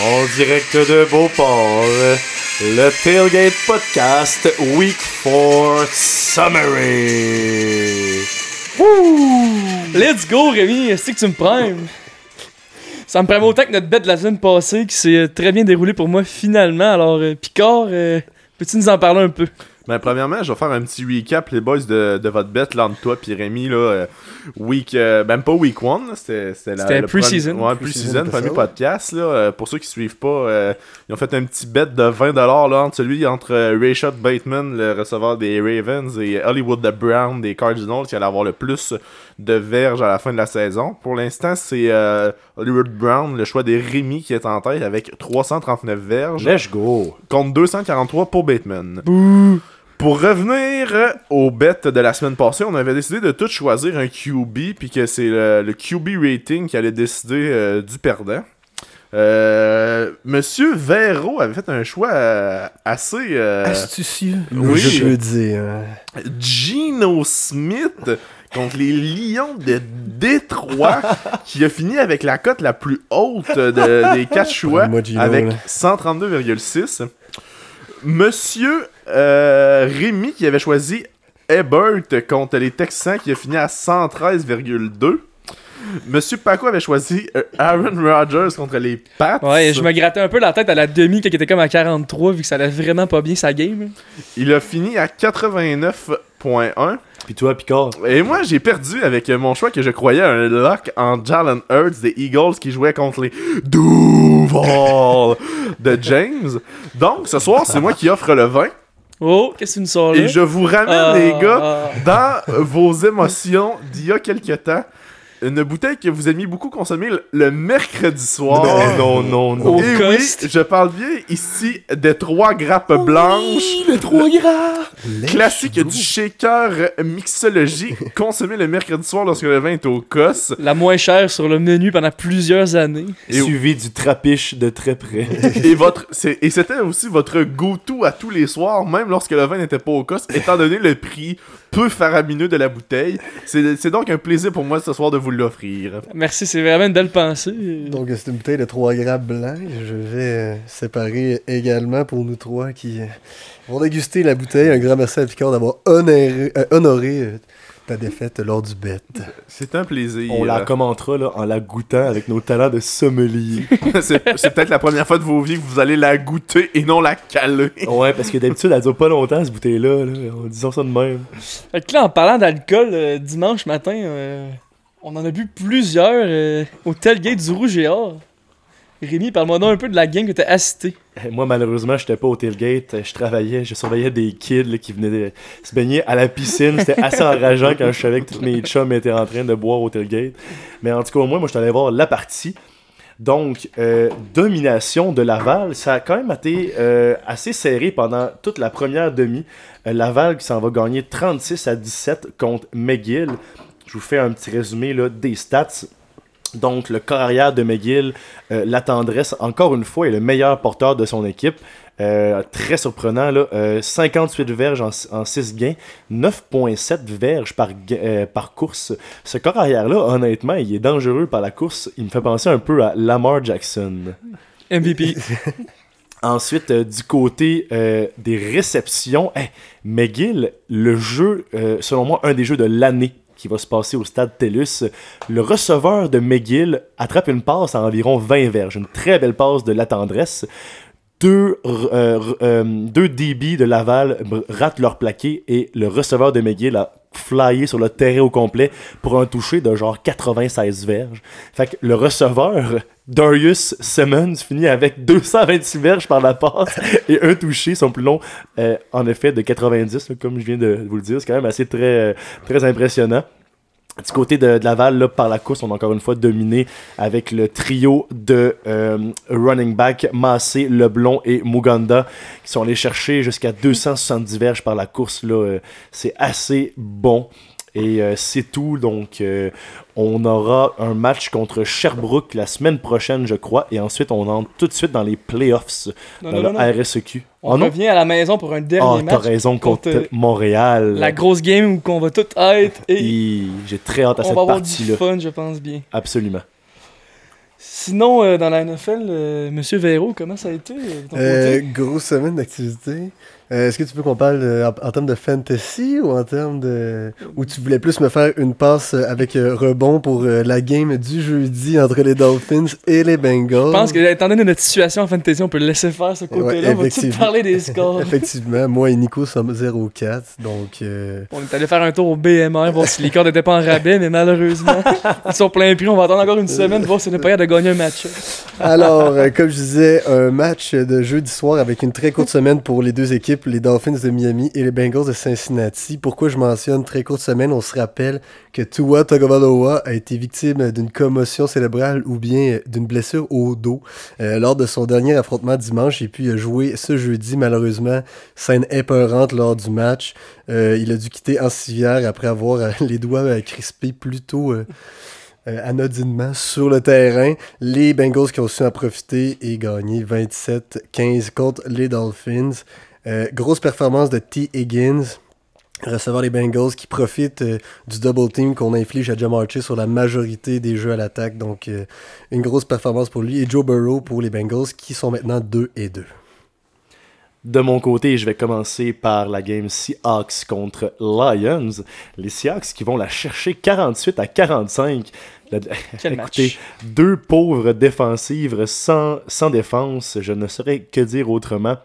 En direct de Beauport, le Tailgate Podcast Week 4 Summary. Let's go, Rémi, est-ce que tu me primes? Ça me prend autant que notre bête de la semaine passée qui s'est euh, très bien déroulée pour moi finalement. Alors, euh, Picard, euh, peux-tu nous en parler un peu? Ben, premièrement, je vais faire un petit recap, les boys, de, de votre bet, là, entre toi et Rémi, là, euh, week, euh, même pas week one, c'était c'était la- C'était pre-season. premier- Ouais, Pre-season pre-season, premier podcast, là, euh, pour ceux qui suivent pas, euh, ils ont fait un petit bet de 20$ là, entre celui entre Rayshot Bateman, le receveur des Ravens, et Hollywood the Brown des Cardinals, qui allait avoir le plus de verges à la fin de la saison. Pour l'instant, c'est euh, Hollywood Brown, le choix des Rémi, qui est en tête avec 339 verges Let's go. contre 243 pour Bateman. Pour revenir euh, au bet de la semaine passée, on avait décidé de tout choisir un QB, puis que c'est le, le QB rating qui allait décider euh, du perdant. Euh, Monsieur Vero avait fait un choix euh, assez Astucieux. oui. Je veux dire. Gino Smith contre les Lions de Détroit, qui a fini avec la cote la plus haute de- des quatre choix, avec là. 132,6. Monsieur euh, Rémi qui avait choisi Ebert contre les Texans, qui a fini à 113,2. Monsieur Paco avait choisi euh, Aaron Rodgers contre les Pats. Ouais, je me grattais un peu la tête à la demi qui était comme à 43 vu que ça allait vraiment pas bien sa game. Il a fini à 89,1. Puis toi, Picard? Et moi, j'ai perdu avec mon choix que je croyais un lock en Jalen Hurts des Eagles qui jouait contre les Duval de James. Donc, ce soir, c'est moi qui offre le vin. Oh, qu'est-ce que nous sors là? Et je vous ramène, Ah, les gars, ah. dans vos émotions d'il y a quelques temps. Une bouteille que vous aimiez beaucoup consommer le, mercredi soir. Non, non, non. Au Et oui, je parle bien ici des trois grappes blanches. le 3 gras. Classique du shaker mixologie, consommé le mercredi soir lorsque le vin est au cos. La moins chère sur le menu pendant plusieurs années. Et- Suivi du trapiche de très près. Et votre c'est- et c'était aussi votre go-to à tous les soirs, même lorsque le vin n'était pas au cos, étant donné le prix peu faramineux de la bouteille. C'est c'est donc un plaisir pour moi ce soir de vous l'offrir. Merci, c'est vraiment une belle pensée. Donc, c'est une bouteille de 3 gras blancs. Je vais euh, séparer également pour nous trois qui euh, vont déguster la bouteille. Un grand merci à Picard d'avoir honoré, euh, honoré euh, ta défaite lors du bet. C'est un plaisir. On la commentera là, en la goûtant avec nos talents de sommelier. c'est c'est peut-être la première fois de vos vies que vous allez la goûter et non la caler. ouais, parce que d'habitude, elle dure pas longtemps, cette bouteille-là. Là. En disant ça de même. Fait que là, en parlant d'alcool, euh, dimanche matin, euh, on en a bu plusieurs euh, au tailgate du Rouge et Or. Rémi, parle-moi donc un peu de la gang que t'as assisté. Eh, Moi, malheureusement, j'étais pas au tailgate. Je travaillais, je surveillais des kids là, qui venaient de se baigner à la piscine. C'était assez enrageant quand je savais que tous mes chums étaient en train de boire au tailgate. Mais en tout cas, au moins, moi, je suis allé voir la partie. Donc, euh, domination de Laval. Ça a quand même été euh, assez serré pendant toute la première demi. Euh, Laval qui s'en va gagner 36 à 17 contre McGill. Je vous fais un petit résumé là, des stats. Donc, le corps arrière de McGill, euh, la tendresse, encore une fois, est le meilleur porteur de son équipe. Euh, très surprenant, là. Euh, 58 verges en, en 6 gains, 9,7 verges par, euh, course. Ce corps arrière-là, honnêtement, il est dangereux par la course. Il me fait penser un peu à Lamar Jackson. MVP. Ensuite, euh, du côté euh, des réceptions, hey, McGill, le jeu, euh, selon moi, un des jeux de l'année qui va se passer au stade TELUS. Le receveur de McGill attrape une passe à environ 20 verges. Une très belle passe de la tendresse. Deux, euh, euh, deux DB de Laval ratent leur plaqué et le receveur de McGill a flyé sur le terrain au complet pour un toucher de genre 96 verges. Fait que le receveur, Darius Simmons, finit avec 226 verges par la passe et un touché, son plus long, euh, en effet, de 90, là, comme je viens de vous le dire. C'est quand même assez très, euh, très impressionnant. Du côté de, de Laval, là, par la course, on a encore une fois dominé avec le trio de euh, running back Massé, Leblon et Muganda qui sont allés chercher jusqu'à 270 verges par la course. Là, euh, c'est assez bon. Et euh, c'est tout. Donc, euh, on aura un match contre Sherbrooke la semaine prochaine, je crois. Et ensuite, on entre tout de suite dans les playoffs Non, dans non, le non, non. RSEQ. On oh non? revient à la maison pour un Ah, dernier t'as match. raison, contre, contre, euh, Montréal. La grosse game où on va tout être et Et J'ai très hâte à on cette va avoir du partie-là. fun, je pense bien. Absolument. Sinon, euh, dans la NFL, euh, Monsieur Véro, comment ça a été grosse semaine d'activité. Euh, Est-ce que tu veux qu'on parle euh, en, en termes de fantasy ou en termes de. Ou tu voulais plus me faire une passe euh, avec euh, rebond pour la game du jeudi entre les Dolphins et les Bengals? Je pense que, étant donné notre situation en fantasy, on peut le laisser faire ce côté-là. Ouais, on va parler des scores? Effectivement, moi et Nico sommes 0-4, donc. euh, On est allé faire un tour au BMR, voir si les cartes n'étaient pas en rabais, mais malheureusement, ils sont plein prix. On va attendre encore une semaine, voir si on est pas de gagner un match. Alors, comme je disais, un match de jeudi soir avec une très courte semaine pour les deux équipes, les Dolphins de Miami et les Bengals de Cincinnati. Pourquoi je mentionne très courte semaine? On se rappelle que Tua Tagovailoa a été victime d'une commotion cérébrale ou bien d'une blessure au dos euh, lors de son dernier affrontement dimanche et puis a joué ce jeudi malheureusement scène épeurante lors du match. Euh, il a dû quitter en civière après avoir euh, les doigts crispés plutôt anodinement sur le terrain. Les Bengals qui ont su en profiter et gagner 27-15 contre les Dolphins. Euh, grosse performance de T. Higgins, recevant les Bengals qui profitent euh, du double team qu'on inflige à Jamar Chase sur la majorité des jeux à l'attaque. Donc, euh, une grosse performance pour lui. Et Joe Burrow pour les Bengals qui sont maintenant 2 et 2. De mon côté, je vais commencer par la game Seahawks contre Lions. Les Seahawks qui vont la chercher 48 à 45. La- Quel Écoutez, match. deux pauvres défensives sans, sans défense, je ne saurais que dire autrement.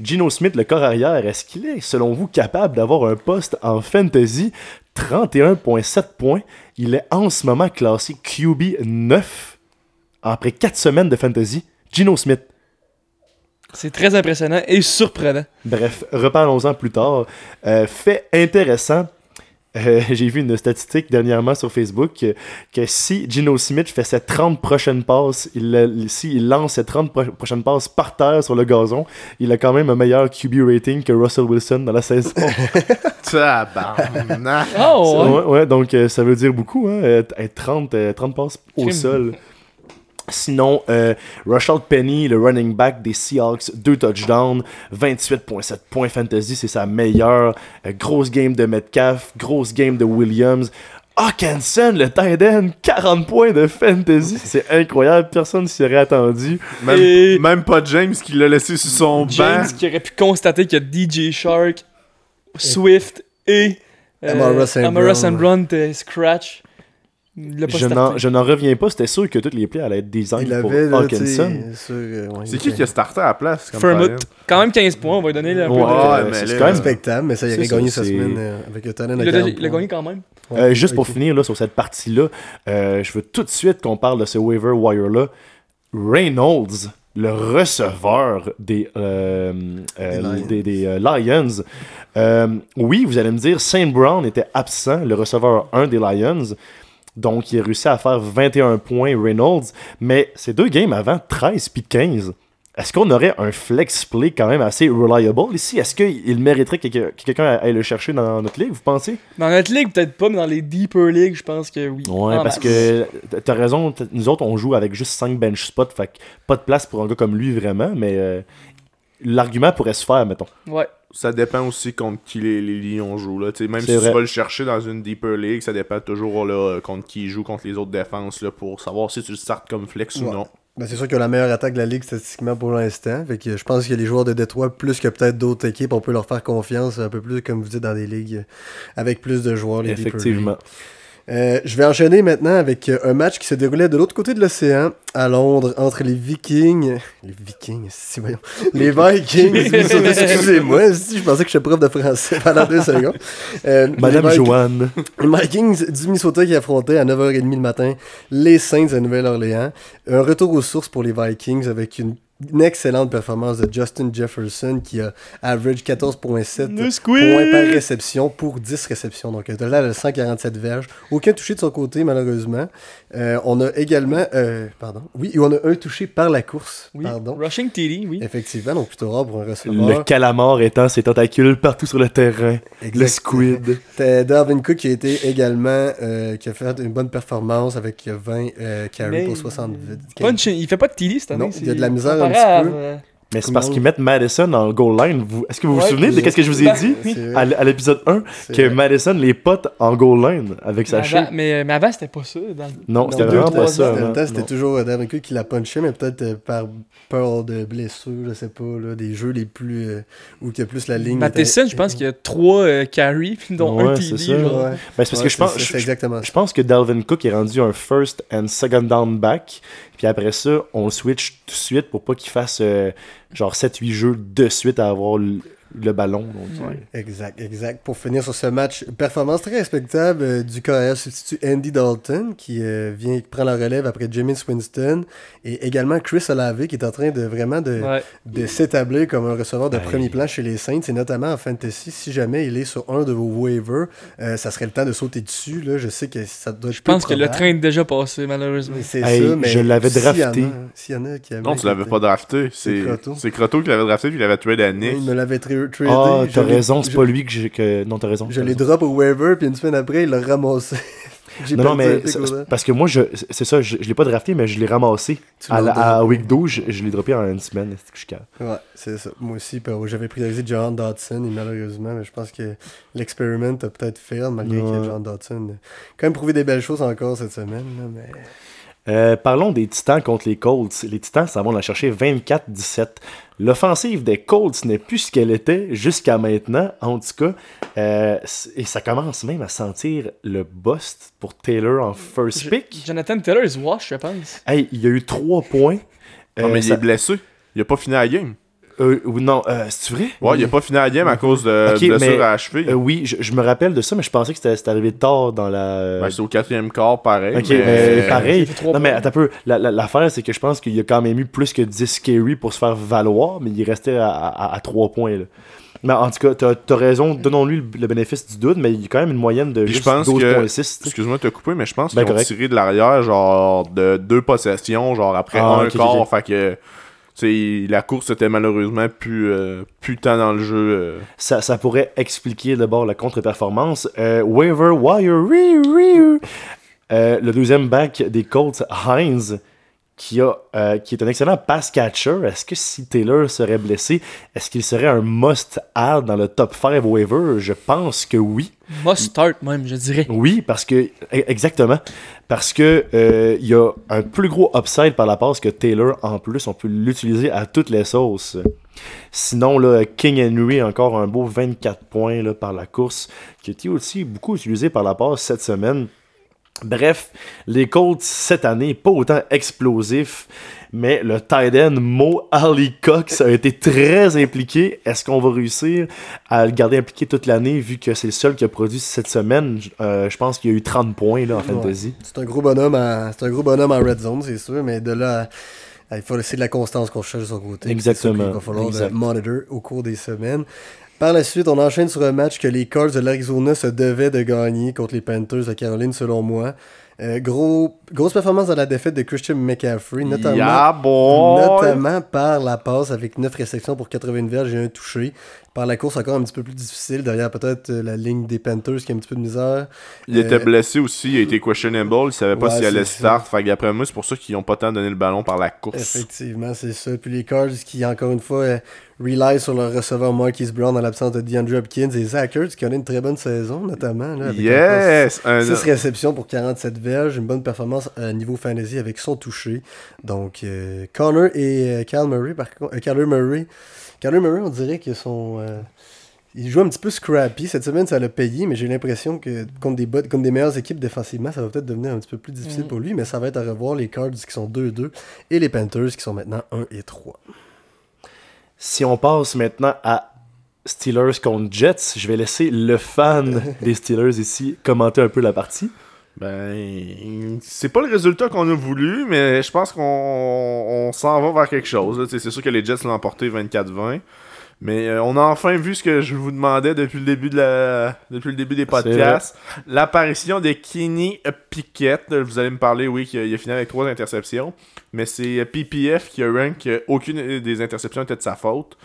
Gino Smith, le corps arrière, est-ce qu'il est, selon vous, capable d'avoir un poste en fantasy? 31,7 points. Il est en ce moment classé QB 9 après 4 semaines de fantasy. Gino Smith. C'est très impressionnant et surprenant. Bref, reparlons-en plus tard. Euh, fait intéressant. Euh, J'ai vu une statistique dernièrement sur Facebook que, que si Gino Smith fait ses 30 prochaines passes, il, euh, s'il lance ses 30 pro- prochaines passes par terre sur le gazon, il a quand même un meilleur QB rating que Russell Wilson dans la saison. Tabarnak. Oh, ouais. ouais, ouais, donc euh, ça veut dire beaucoup, hein, être être 30, euh, 30 passes au sol. Sinon, euh, Rashad Penny, le running back des Seahawks, deux touchdowns, 28.7 points fantasy, c'est sa meilleure. Euh, grosse game de Metcalf, grosse game de Williams. Hawkinson, le tight end, 40 points de fantasy. C'est incroyable, personne s'y aurait attendu. Même, Et- même pas James qui l'a laissé sur son James banc. qui aurait pu constater que DJ Shark, Swift et euh, Amara Brown. Scratch. L'a Je n'en, starté. je n'en reviens pas, c'était sûr que toutes les plays allaient être design Il pour avait, là, Hawkinson. euh, ouais, C'est qui qui a starté à la place? comme Fermut. Quand même 15 points, on va lui donner peu Ouais, c'est quand même respectable, mais ça, il ça, gagné sa semaine euh, avec un talent Il a, 40 il a points. gagné quand même. Ouais, Euh, juste pour finir là, sur cette partie-là, euh, je veux tout de suite qu'on parle de ce waiver wire-là. Reynolds, le receveur des, euh, euh, Des Lions. des, des, euh, Lions. Oui, vous allez me dire, Saint Brown était absent, le receveur 1 des Lions. Donc, il a réussi à faire 21 points, Reynolds. Mais ces deux games avant, 13 puis 15. Est-ce qu'on aurait un flex play quand même assez reliable ici? Est-ce qu'il mériterait que, que- que quelqu'un aille le chercher dans notre ligue, vous pensez? Dans notre ligue, peut-être pas, mais dans les deeper ligues, je pense que oui. Ouais, En parce masse. que t'as raison, nous autres on joue avec juste 5 bench spots, fait que pas de place pour un gars comme lui vraiment, mais euh, l'argument pourrait se faire, mettons. Ouais. Ça dépend aussi contre qui les, les Lions jouent. Là. Même si vrai. tu vas le chercher dans une Deeper League, ça dépend toujours là, euh, contre qui il joue, contre les autres défenses, là, pour savoir si tu le startes comme flex ou non. Ben, c'est sûr qu'il a la meilleure attaque de la ligue statistiquement pour l'instant. Fait que je pense que les joueurs de Détroit, plus que peut-être d'autres équipes, on peut leur faire confiance un peu plus, comme vous dites, dans des ligues avec plus de joueurs. Les Deeper Effectivement. Euh, je vais enchaîner maintenant avec euh, un match qui se déroulait de l'autre côté de l'océan, à Londres, entre les Vikings. Les Vikings, si, voyons. Les Vikings, excusez-moi, je pensais que j'étais prof de français pendant deux secondes. Euh, Madame les Joanne. les Vikings du Minnesota qui affrontaient à 9h30 le matin les Saints de Nouvelle-Orléans. Un retour aux sources pour les Vikings avec une, une excellente performance de Justin Jefferson qui a average 14.7 Le points par réception pour 10 réceptions. Donc, un total de 147 verges. Aucun touché de son côté, malheureusement. Euh, on a également... euh, pardon. Oui, et on a un touché par la course. Oui. Pardon. Rushing TD, oui. Effectivement, donc plutôt rare pour un receveur. Le calamar étend ses tentacules partout sur le terrain. Le Exact. squid. T'as Dalvin Cook qui a été également euh, qui a fait une bonne performance avec 20 euh, carries pour 70. Punch, il fait pas de TD cette année. Non, il y a de la misère un comparable, petit peu. euh, Mais c'est parce qu'ils mettent Madison en goal line. Vous- Est-ce que vous vous souvenez de je- ce que je vous ai dit? À, l- à l'épisode 1 c'est que vrai. Madison les potes en goal line avec sa Mais shape avant, mais, mais avant, c'était pas ça. Dans... Non, c'était deux, vraiment trois pas ça. ans, dans le temps, c'était toujours euh, Darren Cook qui l'a punché, mais peut-être euh, par peur de blessure, je sais pas, là, des jeux les plus. euh, où il y a plus la ligne. Matheson, était- je pense qu'il y a trois euh, carries, dont un TD. c'est ça. genre. Ouais. Ben, c'est parce Ouais, que je pense, je, exactement pense que Dalvin Cook est rendu un first and second down back. Puis après ça, on switch tout de suite pour pas qu'il fasse euh, genre 7-8 jeux de suite à avoir le, ballon. Donc, Ouais. Exact, exact. Pour finir sur ce match, performance très respectable euh, du carrière substitut Andy Dalton qui euh, vient qui prend la relève après James Winston et également Chris Olave qui est en train de vraiment de, Ouais. de s'établir comme un receveur de premier plan chez les Saints et notamment en fantasy. Si jamais il est sur un de vos waivers, euh, ça serait le temps de sauter dessus. Là. Je sais que ça doit être Je pense que le train est déjà passé, malheureusement. C'est Hey, ça, mais je l'avais s'il y en a- drafté. S'il y en a qui avaient Non, tu l'avais pas drafté. C'est C'est Croteau. qui l'avait drafté puis il avait trade à Nick. Il me l'avait tra-. Ah, t'as raison, c'est pas lui que j'ai. Que... Non, t'as raison. Je raison. drop au waiver, puis une semaine après, il l'a ramassé. Non, non, mais parce que moi, je, c'est ça, je, je l'ai pas drafté, mais je l'ai ramassé. À, la- week 12, je, je l'ai droppé en une semaine. C'est que je suis calme. Ouais, c'est ça. Moi aussi, j'avais priorisé John Dodson, et malheureusement, mais je pense que l'experiment a peut-être fait, malgré Ouais. que John Dodson a quand même prouvé des belles choses encore cette semaine. là, mais... Euh, parlons des Titans contre les Colts. Les Titans, ça va la chercher 24-17. L'offensive des Colts n'est plus ce qu'elle était jusqu'à maintenant, en tout cas. Euh, et ça commence même à sentir le bust pour Taylor en first Je- pick. Jonathan Taylor is wash, je pense. Hey, il y a eu 3 points. Non, Euh, mais il ça- est blessé. Il a pas fini la game. Euh, non, euh, c'est vrai? Ouais, il a pas fini la game à cause de Ok, blessure mais- à la cheville. Euh, oui, je, je me rappelle de ça, mais je pensais que c'était arrivé tard dans la. Ben, c'est au quatrième quart, pareil. Ok, mais- pareil. Il fait trois Non, mais attends un peu. La- la- L'affaire, c'est que je pense qu'il y a quand même eu plus que 10 carry pour se faire valoir, mais il restait à, à, 3 points. Là. Mais en tout cas, t'as as raison, donnons-lui le, le bénéfice du doute, mais il y a quand même une moyenne de Puis je juste pense que- 12.6. tu sais. Excuse-moi de te couper, mais je pense Ben, qu'ils ont tiré de l'arrière, genre, de deux possessions, genre, après Ah, un quart. Fait que, la course était malheureusement plus, euh, plus dans le jeu. euh. Ça, ça pourrait expliquer d'abord la contre-performance. Euh, waiver wire. Euh, le deuxième back des Colts, Hines, qui, a, euh, qui est un excellent pass catcher. Est-ce que si Taylor serait blessé, est-ce qu'il serait un must-add dans le top 5 waiver? Je pense que oui. Must start, même, je dirais. Oui, parce que. e- Exactement. Parce que euh, il y a un plus gros upside par la passe que Taylor en plus. On peut l'utiliser à toutes les sauces. Sinon, là, King Henry, encore un beau 24 points là, par la course, qui a été aussi beaucoup utilisé par la passe cette semaine. Bref, les Colts cette année, pas autant explosifs, mais le tight end Mo Ali Cox a été très impliqué. Est-ce qu'on va réussir à le garder impliqué toute l'année vu que c'est le seul qui a produit cette semaine? Euh, Je pense qu'il y a eu 30 points là, en fantasy. C'est un gros bonhomme en, c'est un gros bonhomme en red zone, c'est sûr, mais de là, à- il faut laisser de la constance qu'on cherche de son côté. Exactement. Qu'il va falloir Exact. le monitor au cours des semaines. Par la suite, on enchaîne sur un match que les Cards de l'Arizona se devaient de gagner contre les Panthers de Caroline, selon moi. Euh, gros, grosse performance dans la défaite de Christian McCaffrey, notamment, Yeah, notamment par la passe avec 9 réceptions pour 80 verges et un touché. Par la course, encore un petit peu plus difficile, derrière peut-être euh, la ligne des Panthers qui a un petit peu de misère. Il était Euh, blessé aussi, il a été questionable, il savait pas Ouais, s'il allait c'est ça. start. Fait que d'après moi, c'est pour ça qu'ils ont pas tant donné le ballon par la course. Effectivement, c'est ça. Puis les Cards qui, encore une fois, rely sur leur receveur Marquise Brown en l'absence de DeAndre Hopkins et Zach Ertz qui connaît une très bonne saison, notamment. Là, avec Yes! Un- 6 réceptions pour 47 verges, une bonne performance à niveau fantasy avec son touché. Donc, euh, Connor et euh, Kyle Murray, par contre, euh, Kyler Murray, Kyler Murray, on dirait que son. euh, il joue un petit peu scrappy. Cette semaine, ça l'a payé, mais j'ai l'impression que contre des, contre des meilleures équipes défensivement, ça va peut-être devenir un petit peu plus difficile Mm. pour lui, mais ça va être à revoir les Cards qui sont 2-2 et les Panthers qui sont maintenant 1 et 3. Si on passe maintenant à Steelers contre Jets, je vais laisser le fan des Steelers ici commenter un peu la partie. Ben, c'est pas le résultat qu'on a voulu, mais je pense qu'on on s'en va vers quelque chose. C'est sûr que les Jets l'ont emporté 24-20. Mais euh, on a enfin vu ce que je vous demandais depuis le début de la depuis le début des podcasts. L'apparition de Kenny Pickett. Vous allez me parler, oui, qu'il a, fini avec trois interceptions. Mais c'est euh, PPF qui a rank que aucune des interceptions était de sa faute.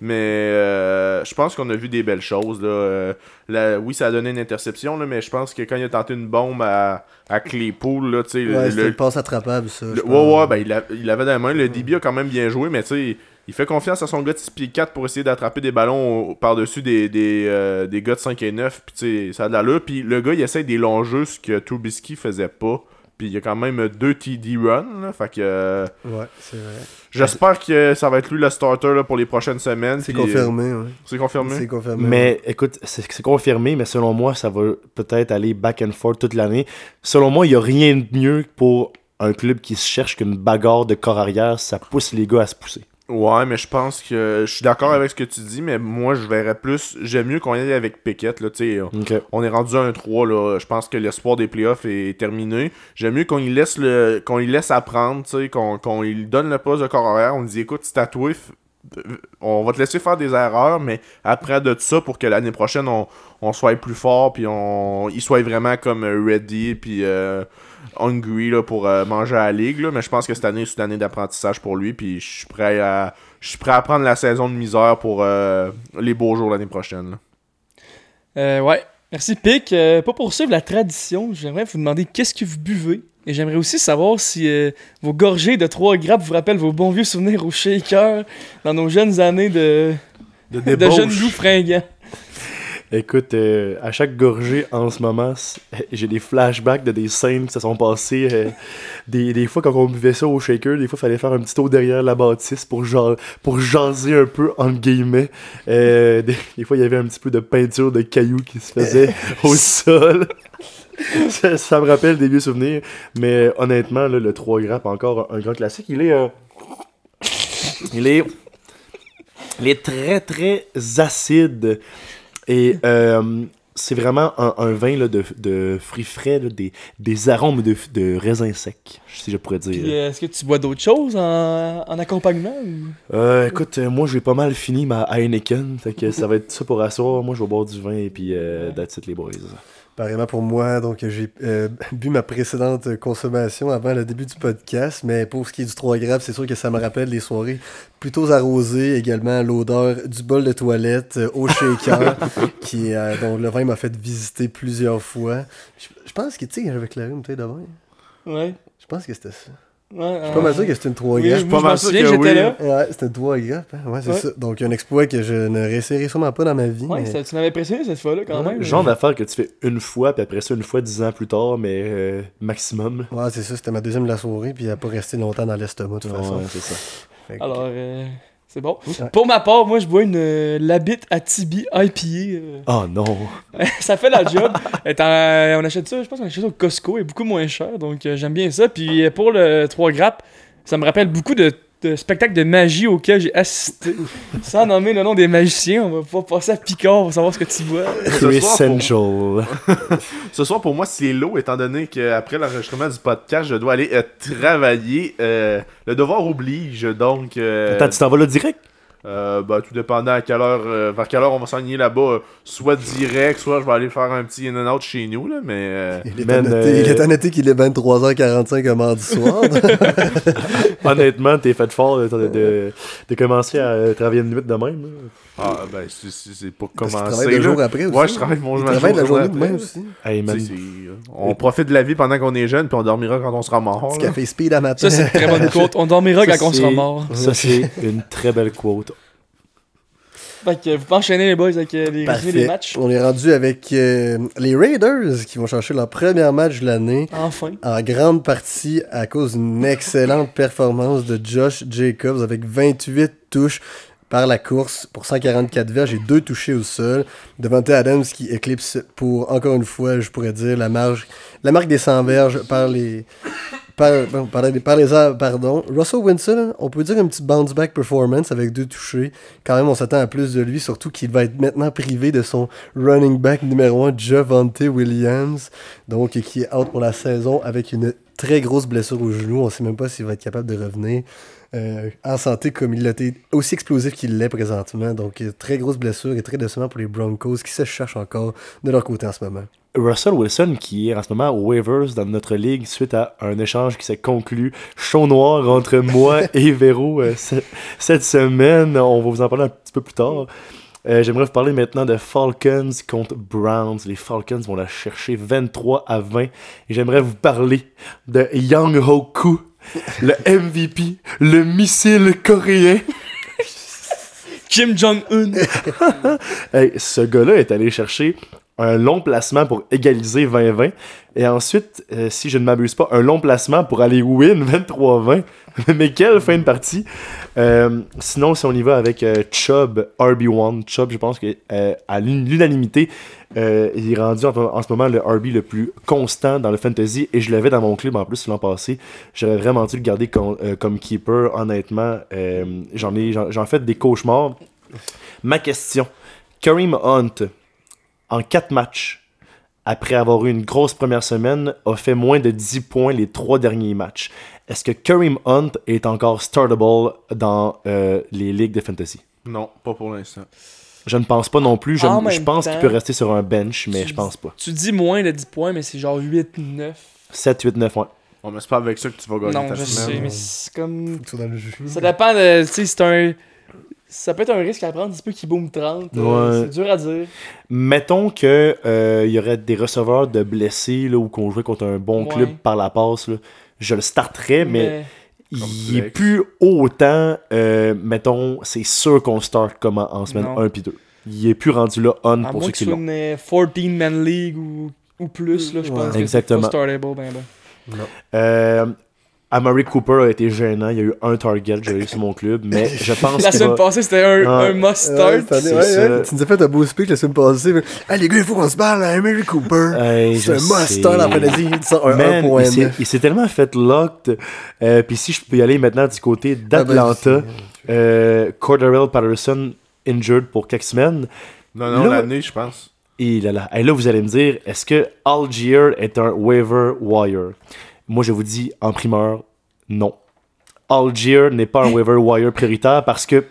Mais euh, je pense qu'on a vu des belles choses. Là. Euh, la- oui, ça a donné une interception, là, mais je pense que quand il a tenté une bombe à, à Claypool, là, tu sais, Ouais, le- c'était le- une passe attrapable, ça. le- ouais, ouais, ben, il, a- il avait dans la main. Le DB a quand même bien joué, mais tu sais, il fait confiance à son gars de 6 pieds 4 pour essayer d'attraper des ballons par-dessus des, des, euh, des gars de 5 et 9. Puis tu sais, ça a de l'allure. Puis le gars, il essaye des longs jeux, ce que Trubisky faisait pas. Puis il y a quand même deux TD runs. là. fait que euh, Ouais, c'est vrai. j'espère que ça va être lui le starter là, pour les prochaines semaines. C'est euh, confirmé, ouais. C'est confirmé. C'est confirmé. Mais écoute, c'est c'est confirmé, mais selon moi, ça va peut-être aller back and forth toute l'année. Selon moi, il n'y a rien de mieux pour un club qui se cherche qu'une bagarre de corps arrière. Ça pousse les gars à se pousser. Ouais, mais je pense que je suis d'accord avec ce que tu dis, mais moi je verrais plus. J'aime mieux qu'on y aille avec Pickett. Là, tu sais, Ok. On est rendu à un 3 là. Je pense que l'espoir des playoffs est terminé. J'aime mieux qu'on y laisse le. qu'on y laisse apprendre, tu sais, qu'on qu'on lui donne le poste de corps arrière. On lui dit écoute, tatoué. f- On va te laisser faire des erreurs, mais après de tout ça pour que l'année prochaine on, on soit plus fort puis on il soit vraiment comme euh, ready puis euh, hungry là, pour euh, manger à la ligue. Là. Mais je pense que cette année c'est une année d'apprentissage pour lui puis je suis prêt à je suis prêt à prendre la saison de misère pour euh, les beaux jours l'année prochaine. là. Euh, ouais. Merci, Pic. Euh, pas poursuivre la tradition, j'aimerais vous demander qu'est-ce que vous buvez? Et j'aimerais aussi savoir si euh, vos gorgées de trois grappes vous rappellent vos bons vieux souvenirs au shaker dans nos jeunes années de, De de jeunes loups fringants. Écoute, euh, à chaque gorgée en ce moment, j'ai des flashbacks de des scènes qui se sont passées. euh, des, des fois, quand on buvait ça au shaker, des fois, il fallait faire un petit tour derrière la bâtisse pour, pour jaser un peu, entre guillemets. Euh, des, des fois, il y avait un petit peu de peinture de cailloux qui se faisait au sol. ça, ça me rappelle des vieux souvenirs. Mais honnêtement, là, le 3 grappes, encore un grand classique. Il est. il est. Il est très, très acide. Et euh, c'est vraiment un, un vin là, de, de fruits frais, là, des, des arômes de, de raisins secs, si je pourrais dire. Euh, est-ce que tu bois d'autres choses en, en accompagnement ou... Euh, écoute, euh, moi j'ai pas mal fini ma Heineken, fait que ça va être ça pour asseoir. Moi je vais boire du vin et puis euh, that's it les boys. Pareillement pour moi, donc j'ai euh, bu ma précédente consommation avant le début du podcast, mais pour ce qui est du 3 grammes, c'est sûr que ça me rappelle des soirées plutôt arrosées, également l'odeur du bol de toilette euh, au shaker, qui, euh, dont le vin m'a fait visiter plusieurs fois. Je, je pense que, tu sais, j'avais clairé une bouteille de vin. Ouais. Je pense que c'était ça. Ouais Je suis pas mal sûr que c'était une 3 Oui, grammes. moi, je mal sûr que j'étais oui. là. Ouais, c'était une 3 grammes. hein. Ouais, c'est Ouais. ça. Donc, un exploit que je ne réessayerai sûrement pas dans ma vie. Ouais, mais- ça- tu m'avais impressionné cette fois-là quand Ouais, même. Genre d'affaire que tu fais une fois, puis après ça une fois dix ans plus tard, mais euh, maximum. Ouais, c'est ça. C'était ma deuxième de la soirée, puis elle n'a pas resté longtemps dans l'estomac, de toute façon. Ouais, c'est ça. Fait que- Alors, euh, c'est bon? Ouais. Pour ma part, moi, je bois une euh, Labitte à Tibi IPA. euh. Oh non. ça fait la job. On achète ça, je pense qu'on achète ça au Costco, et beaucoup moins cher, donc euh, j'aime bien ça. Puis euh, pour le 3 grappes, ça me rappelle beaucoup de, de spectacles de magie auxquels j'ai assisté. Sans nommer le nom des magiciens, on va pouvoir passer à Picard pour savoir ce que tu vois. Ce soir, pour- Essential. Ce soir, pour moi, c'est l'eau, étant donné qu'après l'enregistrement du podcast, je dois aller euh, travailler. Euh, le devoir oblige, donc. euh, Attends, tu t'en vas là direct? euh, bah, tout dépendant à quelle heure, euh, vers quelle heure on va s'enligner là-bas. euh, soit direct, soit je vais aller faire un petit in and out chez nous, là, mais. Il est, Man, à noter, euh, il est à noter qu'il est 23h45 un mardi soir. Honnêtement, t'es fait fort de, de, de- de commencer à euh, travailler une nuit de même. là. ah, ben, c'est- pas commencer. travaille le jour après aussi. Ouais, je travaille mon Il ma travaille la journée de après. même aussi. Hey Tu man, On profite de la vie pendant qu'on est jeune, puis on dormira quand on sera mort. Petit café speed à matin. Ça, c'est une très bonne quote. On dormira Ça, quand on sera mort. ça c'est une très belle quote. Fait que vous pouvez enchaîner les boys avec euh, les matchs. On est rendu avec euh, les Raiders qui vont chercher leur premier match de l'année. Enfin. En grande partie à cause d'une excellente performance de Josh Jacobs avec 28 touches par la course pour 144 verges et 2 touchés au sol. Devante Adams qui éclipse pour, encore une fois, je pourrais dire, la, marge, la marque des 100 verges par les... Par, par, les, airs, pardon. Russell Wilson, on peut dire une petite bounce back performance avec deux touchés. Quand même, on s'attend à plus de lui, surtout qu'il va être maintenant privé de son running back numéro 1, Javante Williams donc qui est out pour la saison avec une très grosse blessure au genou. On ne sait même pas s'il va être capable de revenir euh, en santé comme il l'a été, aussi explosif qu'il l'est présentement. Donc, très grosse blessure et très décevant pour les Broncos qui se cherchent encore de leur côté en ce moment. Russell Wilson qui est en ce moment au waivers dans notre ligue suite à un échange qui s'est conclu chaud noir entre moi et Véro euh, ce- cette semaine. On va vous en parler un petit peu plus tard. Euh, J'aimerais vous parler maintenant de Falcons contre Browns. Les Falcons vont la chercher 23 à 20. Et j'aimerais vous parler de Young Hoku, le MVP, le missile coréen. Kim Jong-un. Hey, ce gars-là est allé chercher un long placement pour égaliser 20-20. Et ensuite, euh, si je ne m'abuse pas, un long placement pour aller win 23-20. Mais quelle fin de partie! Euh, sinon, si on y va avec euh, Chubb, RB1, Chubb, je pense que euh, à l'un- l'unanimité, euh, il est rendu en, ce moment le RB le plus constant dans le fantasy. Et je l'avais dans mon club en plus l'an passé. J'aurais vraiment dû le garder euh, comme keeper, honnêtement. J'en ai fait des cauchemars. Ma question. Kareem Hunt, en 4 matchs, après avoir eu une grosse première semaine, a fait moins de 10 points les 3 derniers matchs. Est-ce que Kareem Hunt est encore startable dans euh, les ligues de fantasy? Non, pas pour l'instant. Je ne pense pas non plus. Je, pense qu'il peut rester sur un bench, mais je pense pas. Tu dis moins de 10 points, mais c'est genre 8-9. 7, 8, 9, ouais. On mais c'est pas avec ça que tu vas gagner Non, ta je semaine. sais, mais c'est comme. Dans le. Ça dépend de. Tu sais, c'est un. Ça peut être un risque à prendre, il se peut qu'il boom 30. euh, Ouais. C'est dur à dire. Mettons que euh, il y aurait des receveurs de blessés là, ou qu'on jouait contre un bon Ouais. club par la passe. là. Je le starterais, mais Comme il est plus autant, euh, mettons, c'est sûr qu'on start comme en, en semaine Non. 1 puis 2. Il est plus rendu là on à pour moins ceux que qui l'ont. une euh, 14-man league ou, ou plus, là, je Ouais. pense. que Exactement. C'est pas startable, ben ben. Euh, Amari Cooper a été gênant. Il y a eu un target, j'avais eu sur mon club, mais je pense La semaine va... passée, c'était un, Ouais. un must Ouais, start. cette année, c'est ouais, ça. ouais, Tu nous as fait un beau speech la semaine passée. mais, Ah, les gars, il faut qu'on se parle à Mary Cooper. Hey, c'est un must sais. start en fantasy. Il s'est- 1.9. il s'est tellement fait locked. Euh, Puis si je peux y aller maintenant du côté Ah, ben, d'Atlanta, euh, Cordarrelle Patterson injured pour quelques semaines. Non, non, l'année, je pense. Et là, là, et là, vous allez me dire, est-ce que Algier est un waiver wire? Moi, je vous dis en primeur, non. Algier n'est pas un waiver wire prioritaire parce que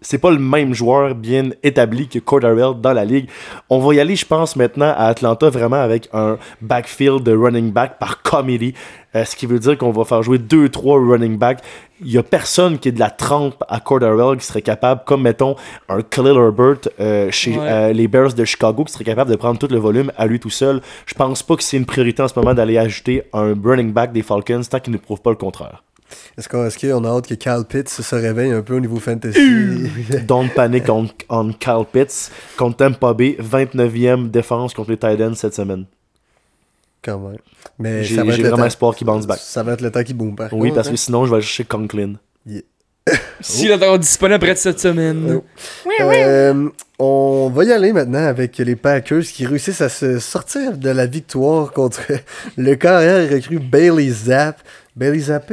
c'est pas le même joueur bien établi que Cordarrelle dans la ligue. On va y aller, je pense, maintenant à Atlanta vraiment avec un backfield de running back par committee. Euh, ce qui veut dire qu'on va faire jouer 2-3 running backs. Il y a personne qui est de la trempe à Cordarrelle qui serait capable, comme mettons un Khalil Herbert euh, chez Ouais. euh, les Bears de Chicago, qui serait capable de prendre tout le volume à lui tout seul. Je pense pas que c'est une priorité en ce moment d'aller ajouter un running back des Falcons tant qu'il ne prouve pas le contraire. Est-ce qu'on est qu'on a hâte que Cal Pitts se réveille un peu au niveau fantasy? Don't panic on, on Kyle Pitts contre Tampa Bay, 29e défense contre les Titans cette semaine. Quand même. Mais J'ai vraiment temps- espoir qu'il bounce back. Ça va être le temps qui boom par Oui, contre, parce que hein. sinon, je vais aller chercher Conklin. S'il est encore disponible après de cette semaine. Oh. Euh, on va y aller maintenant avec les Packers qui réussissent à se sortir de la victoire contre le carrière recru Bailey Zapp. Bailey Zapp,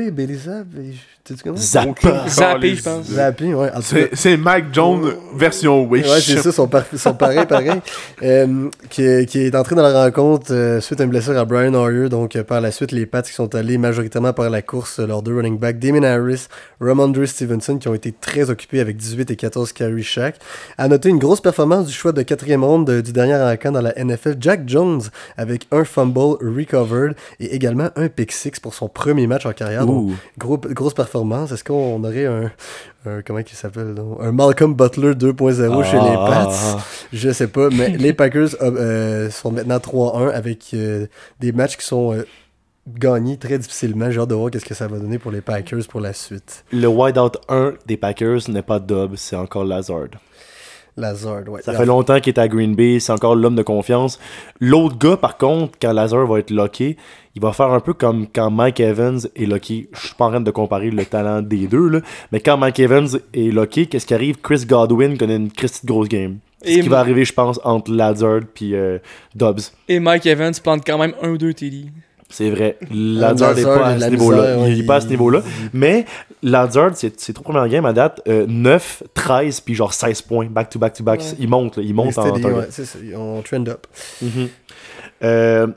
tu comment? Zappa. Zappé, je pense. Zappé, ouais. C'est Mac Jones version Wish. Ouais, c'est ça, sont, par- sont pareils, pareils. Euh, qui, qui est entré dans la rencontre euh, suite à une blessure à Brian Hoyer. Donc, euh, par la suite, les Pats qui sont allés majoritairement par la course, euh, leurs deux running backs, Damon Harris, Ramondre Stevenson, qui ont été très occupés avec 18 et 14 carries chaque. À noter une grosse performance du choix de quatrième ronde du dernier encamp dans la NFL, Jack Jones, avec un fumble recovered et également un pick six pour son premier match en carrière. Donc. Gros, grosse performance. Est-ce qu'on aurait un, un- comment il s'appelle un Malcolm Butler 2.0 chez les Ah. Pats? Je sais pas, mais les Packers euh, euh, sont maintenant 3-1 avec euh, des matchs qui sont euh, gagnés très difficilement. J'ai hâte de voir qu'est-ce que ça va donner pour les Packers pour la suite. Le wideout 1 des Packers n'est pas Dobbs, c'est encore Lazard. Lazard, ouais. Ça fait longtemps qu'il est à Green Bay, c'est encore l'homme de confiance. L'autre gars, par contre, quand Lazard va être locké, il va faire un peu comme quand Mike Evans est locké. Je suis pas en train de comparer le talent des deux, là, mais quand Mike Evans est locké, qu'est-ce qui arrive? Chris Godwin connaît une Christie de grosse game. Et ce qui va arriver, je pense, entre Lazard et euh, Dobbs. Et Mike Evans plante quand même un ou deux TD. C'est vrai. Lazard n'est pas à ce niveau-là. ouais, il est pas à ce niveau-là. Mais Lazard, ses trois premières games à date, euh, 9, 13, puis genre 16 points, back to back to back. Ouais. Il monte, là, il monte en Steady, target. ouais, ça, on trend up. Mhm. Euh,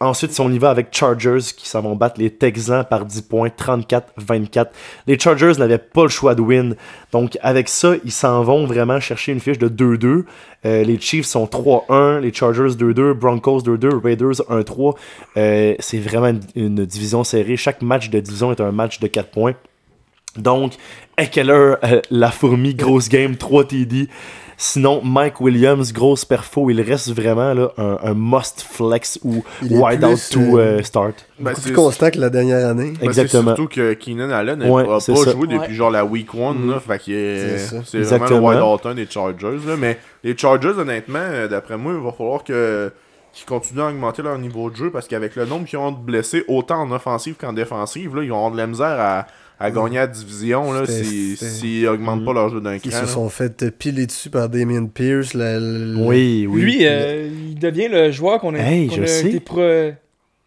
ensuite, si on y va avec Chargers qui s'en vont battre les Texans par 10 points, 34-24. Les Chargers n'avaient pas le choix de win. Donc, avec ça, ils s'en vont vraiment chercher une fiche de 2-2. Euh, les Chiefs sont 3-1, les Chargers 2-2, Broncos 2-2, Raiders 1-3. Euh, c'est vraiment une, division serrée. Chaque match de division est un match de 4 points. Donc, Eckler, euh, la fourmi, grosse game, 3 TD. Sinon, Mike Williams, grosse perfo, il reste vraiment là, un, un must flex ou wide out to euh, euh, start. Ben, c'est- plus constant que la dernière année. ben, Exactement. surtout que Keenan Allen n'a Ouais, pas ça. joué depuis Ouais. genre la week 1, là, fait que euh, C'est ça. c'est vraiment le Exactement. wide out 1 des Chargers. Là, mais les Chargers, honnêtement, d'après moi, il va falloir que qu'ils continuent à augmenter leur niveau de jeu parce qu'avec le nombre qu'ils ont de blessés, autant en offensive qu'en défensive, là, ils vont avoir de la misère à, à gagner la division là, si- s'ils augmentent pas leur jeu d'un Ils cran. se là. sont fait piler dessus par Damien Pierce. la- la- Oui, oui. Lui, euh, il devient le joueur qu'on a, Hey, je a sais. été pro-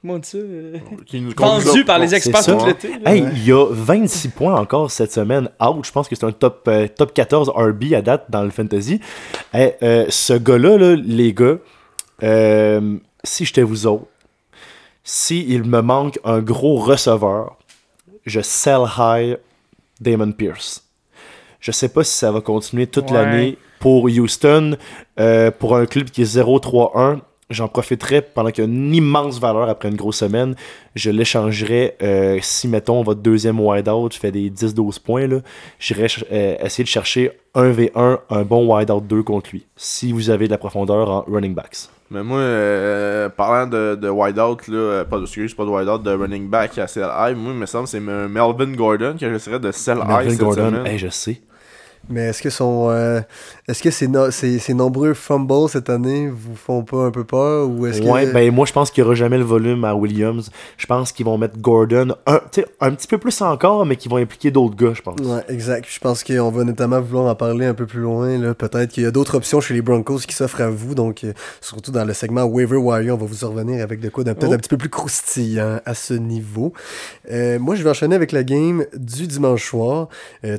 comment on dit ça euh, Qui nous- vendu par les experts tout l'été. Hey, il y a 26 points encore cette semaine out. Je pense que c'est un top, euh, top 14 RB à date dans le fantasy. Hey, euh, ce gars-là, là, les gars, euh, si j'étais vous autres, si il me manque un gros receveur, je sell high Damon Pierce. Je sais pas si ça va continuer toute Ouais. l'année pour Houston. Euh, pour un club qui est 0-3-1, j'en profiterai pendant qu'il y a une immense valeur après une grosse semaine. Je l'échangerais euh, si, mettons, votre deuxième wideout fait des 10-12 points. ch- euh, essayer de chercher un v1, un bon wideout 2 contre lui. Si vous avez de la profondeur en running backs. Mais moi, euh, parlant de, de wideout, là, euh, pas de excuse, pas de wideout, de running back à sell high, moi, il me semble que c'est Melvin Gordon que j'essaierais de sell high Melvin cette Gordon, semaine. hey, je sais. Mais est-ce que son, euh, est-ce que ces, no- ces- ces nombreux fumbles cette année vous font pas un peu peur ou est-ce Ouais, que ben moi je pense qu'il n'y aura jamais le volume à Williams. Je pense qu'ils vont mettre Gordon un, un petit peu plus encore, mais qu'ils vont impliquer d'autres gars, je pense. Ouais, exact. Je pense qu'on va notamment vouloir en parler un peu plus loin. là. Peut-être qu'il y a d'autres options chez les Broncos qui s'offrent à vous. Donc, euh, surtout dans le segment Waiver Wire, on va vous en revenir avec de quoi d'un peut-être Oh. un petit peu plus croustillant à ce niveau. Euh, moi, je vais enchaîner avec la game du dimanche soir.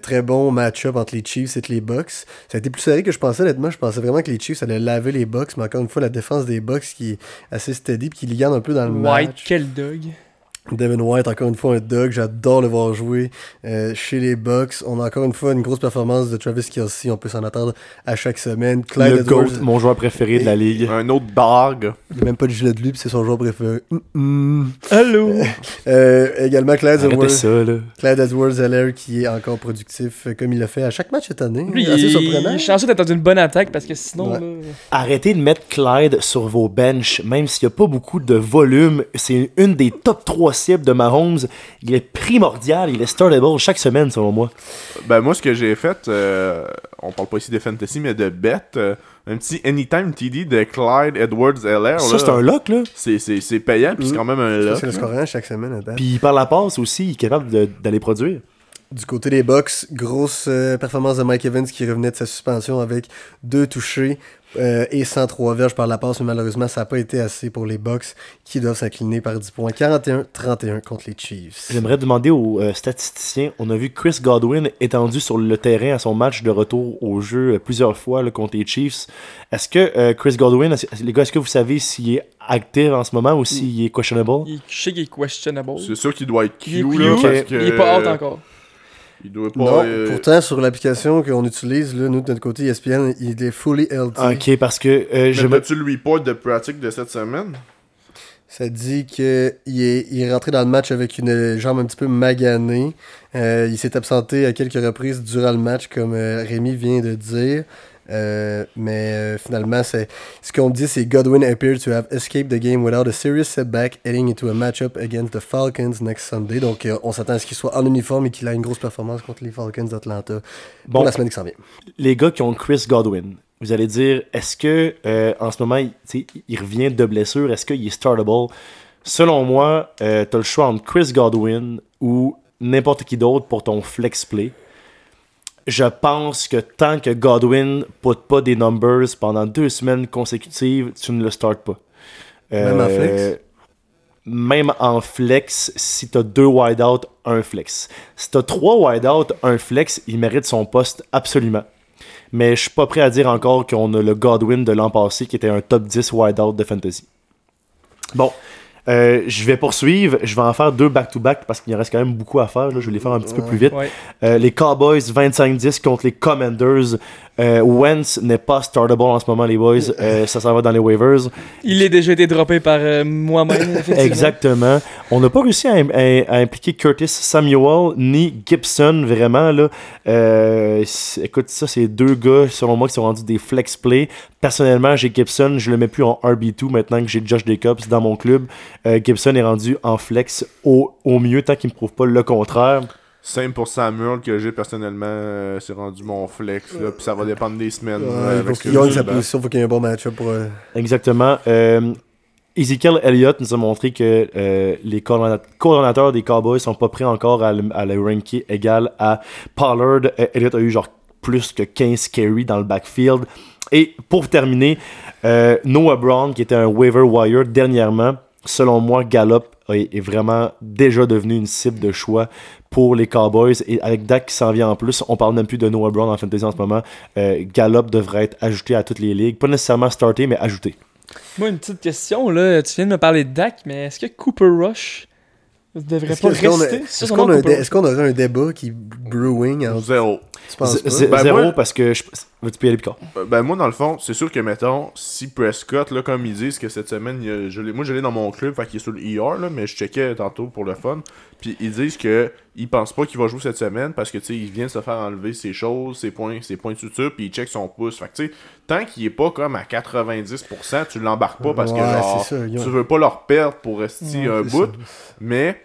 Très bon match-up entre les Chiefs et les Bucks. Ça a été plus serré que je pensais, honnêtement. Je pensais vraiment que les Chiefs allaient laver les Bucks. Mais encore une fois, la défense des Bucks qui est assez steady et qui les garde un peu dans le White, match. quel dog. Devin White, encore une fois, un dog. J'adore le voir jouer euh, chez les Bucks. On a encore une fois une grosse performance de Travis Kelsey. On peut s'en attendre à chaque semaine. Clyde le Edwards, GOAT, mon joueur préféré de la ligue. Un autre dog. il n'a même pas de gilet de lui, puis c'est son joueur préféré. Mm, mm. Allô? Euh, également, Clyde Arrêtez Edwards, ça, là. Clyde Edwards-Helaire qui est encore productif euh, comme il l'a fait à chaque match cette année. Lui, assez surprenant. il est chanceux d'être dans une bonne attaque parce que sinon, Ouais. là, Arrêtez de mettre Clyde sur vos benches, même s'il n'y a pas beaucoup de volume. C'est une des top 3 de Mahomes. Il est primordial, il est startable chaque semaine, selon moi. Ben moi ce que j'ai fait, euh, on parle pas ici de fantasy mais de bet, euh, un petit anytime TD de Clyde Edwards LR. Ça, c'est un lock, là. C'est, c'est, c'est payant puis c'est Mm. quand même un Ça, lock. c'est le score chaque semaine. à date. Puis par la passe aussi, il est capable d'aller produire. Du côté des Bucks, grosse euh, performance de Mike Evans qui revenait de sa suspension avec deux touchés euh, et 103 verges par la passe, mais malheureusement, ça n'a pas été assez pour les Bucks qui doivent s'incliner par 10 points. 41-31 contre les Chiefs. J'aimerais demander aux euh, statisticiens, on a vu Chris Godwin étendu sur le terrain à son match de retour au jeu euh, plusieurs fois là, contre les Chiefs. Est-ce que euh, Chris Godwin, les gars, est-ce que vous savez s'il est actif en ce moment ou s'il est questionable? il, je sais qu'il est questionable. C'est sûr qu'il doit être Il est Q là, parce que Il est pas out encore. Il doit pas. Non, euh, pourtant, sur l'application qu'on utilise, là, nous, de notre côté ESPN, il est fully LT. Ok, parce que euh, mais je me... as-tu le report de pratique de cette semaine? Ça dit qu'il est, il est rentré dans le match avec une jambe un petit peu maganée. Euh, il s'est absenté à quelques reprises durant le match, comme euh, Rémi vient de dire. Euh, mais euh, finalement, c'est ce qu'on dit, c'est Godwin appeared to have escaped the game without a serious setback, heading into a matchup against the Falcons next Sunday. Donc, euh, on s'attend à ce qu'il soit en uniforme et qu'il ait une grosse performance contre les Falcons d'Atlanta pour Bon, la semaine qui s'en vient. les gars qui ont Chris Godwin, vous allez dire, est-ce que en ce moment, il, il revient de blessure, est-ce qu'il est startable? Selon moi, tu as le choix entre Chris Godwin ou n'importe qui d'autre pour ton flex play. Je pense que tant que Godwin put pas des numbers pendant deux semaines consécutives, tu ne le startes pas. Même en Euh, flex? Même en flex, si tu as deux wide-out, un flex. Si tu as trois wide-out, un flex, il mérite son poste absolument. Mais je suis pas prêt à dire encore qu'on a le Godwin de l'an passé qui était un top 10 wide-out de fantasy. Bon, Euh, je vais poursuivre. Je vais en faire deux back-to-back parce qu'il y en reste quand même beaucoup à faire. là. Je vais les faire un petit peu plus vite. Ouais. Euh, les Cowboys 25-10 contre les Commanders. Euh, Wentz n'est pas startable en ce moment, les boys. Euh, ça s'en va dans les waivers. Il est déjà été droppé par euh, moi-même. Exactement. On n'a pas réussi à, im- à- à impliquer Curtis Samuel ni Gibson, vraiment. Là. Euh, écoute, ça, c'est deux gars, selon moi, qui sont rendus des flex play. Personnellement, j'ai Gibson, je le mets plus en RB2 maintenant que j'ai Josh Jacobs dans mon club. Euh, Gibson est rendu en flex au, au mieux tant qu'il ne me prouve pas le contraire. Simple pour Samuel que j'ai personnellement, euh, c'est rendu mon flex. Là, puis ça va dépendre des semaines. Ouais, euh, il avec faut ce qu'il que gagne j'ai, sa ben, position, faut qu'il y ait un bon match-up pour. euh, Exactement. Euh, Ezekiel Elliott nous a montré que euh, les coordonna- coordonnateurs des Cowboys sont pas prêts encore à le, à le ranker égal à Pollard. Euh, Elliott a eu genre plus que 15 carries dans le backfield. Et pour terminer, euh, Noah Brown, qui était un waiver wire dernièrement, selon moi, Gallup est, vraiment déjà devenu une cible de choix pour les Cowboys. Et avec Dak qui s'en vient en plus, on parle même plus de Noah Brown en fantasy en ce moment. Euh, Gallup devrait être ajouté à toutes les ligues. Pas nécessairement starté, mais ajouté. Moi, une petite question, là. Tu viens de me parler de Dak, mais est-ce que Cooper Rush devrait Est-ce pas est-ce rester? Est-ce qu'on a est-ce aurait un débat qui brewing en Zéro. Tu penses Z- pas? z- Ben, zéro moi- parce que je. Tu peux y aller, Picard. Euh, Ben moi dans le fond, c'est sûr que mettons, si Prescott, là, comme ils disent que cette semaine, il je moi je l'ai dans mon club, fait qu'il est sur le ER, là, mais je checkais tantôt pour le fun. Puis ils disent que ils pensent pas qu'il va jouer cette semaine parce que tu sais, il vient de se faire enlever ses choses, ses points, ses points de suture, puis il check son pouce. Fait que tu sais, tant qu'il est pas comme à 90%, tu l'embarques pas parce que genre, ça, tu veux pas leur perdre pour rester un bout. ça. Mais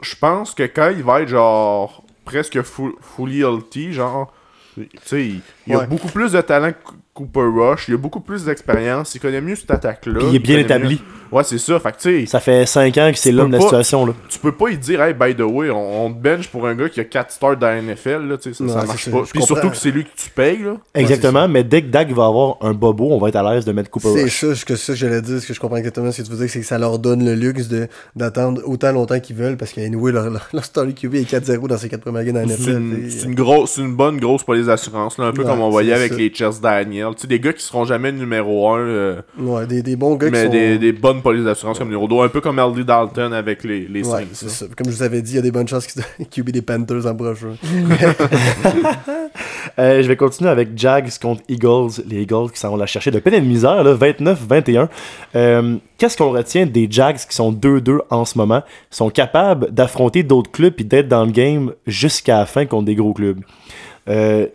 je pense que quand il va être genre presque full, fully healthy, genre, tu sais, il, il a Ouais. beaucoup plus de talent que Cooper Rush, il a beaucoup plus d'expérience, il connaît mieux cette attaque-là. Puis il est bien établi. mieux- Ouais, c'est ça. Fait que tu sais, Ça fait 5 ans que c'est l'homme de la pas- situation. Là. tu peux pas y dire, hey, by the way, on, on te bench pour un gars qui a 4 stars dans la NFL, là, tu sais, ça, Ouais, ça c'est marche ça, pas. Puis surtout que c'est lui que tu payes, là. Exactement, mais dès que Dak va avoir un bobo, on va être à l'aise de mettre Cooper C'est Rush. ça, ce que, ça que j'allais dire, ce que je comprends exactement, ce que tu veux dire, c'est que ça leur donne le luxe de, d'attendre autant longtemps qu'ils veulent, parce qu'anyway, leur, leur, leur Starry QB est 4-0 dans ses 4 premières games dans la C'est NFL. une, et- c'est une grosse, c'est une bonne grosse police d'assurance, là, un peu Ouais, comme on voyait c'est avec ça. les Chess Daniel. Tu sais, des gars qui seront jamais numéro 1, Ouais, des, des bons gars mais qui sont... des, des bonnes polices d'assurance comme numéro 2, un peu comme Aldi Dalton avec les, les Ouais, Saints. c'est là. ça. Comme je vous avais dit, il y a des bonnes chances qu'ils QB des Panthers en prochain. Euh, je vais continuer avec Jags contre Eagles. Les Eagles qui s'en la chercher de peine et de misère, là, 29-21. Euh, Qu'est-ce qu'on retient des Jags qui sont 2-2 en ce moment? Ils sont capables d'affronter d'autres clubs et d'être dans le game jusqu'à la fin contre des gros clubs. Euh,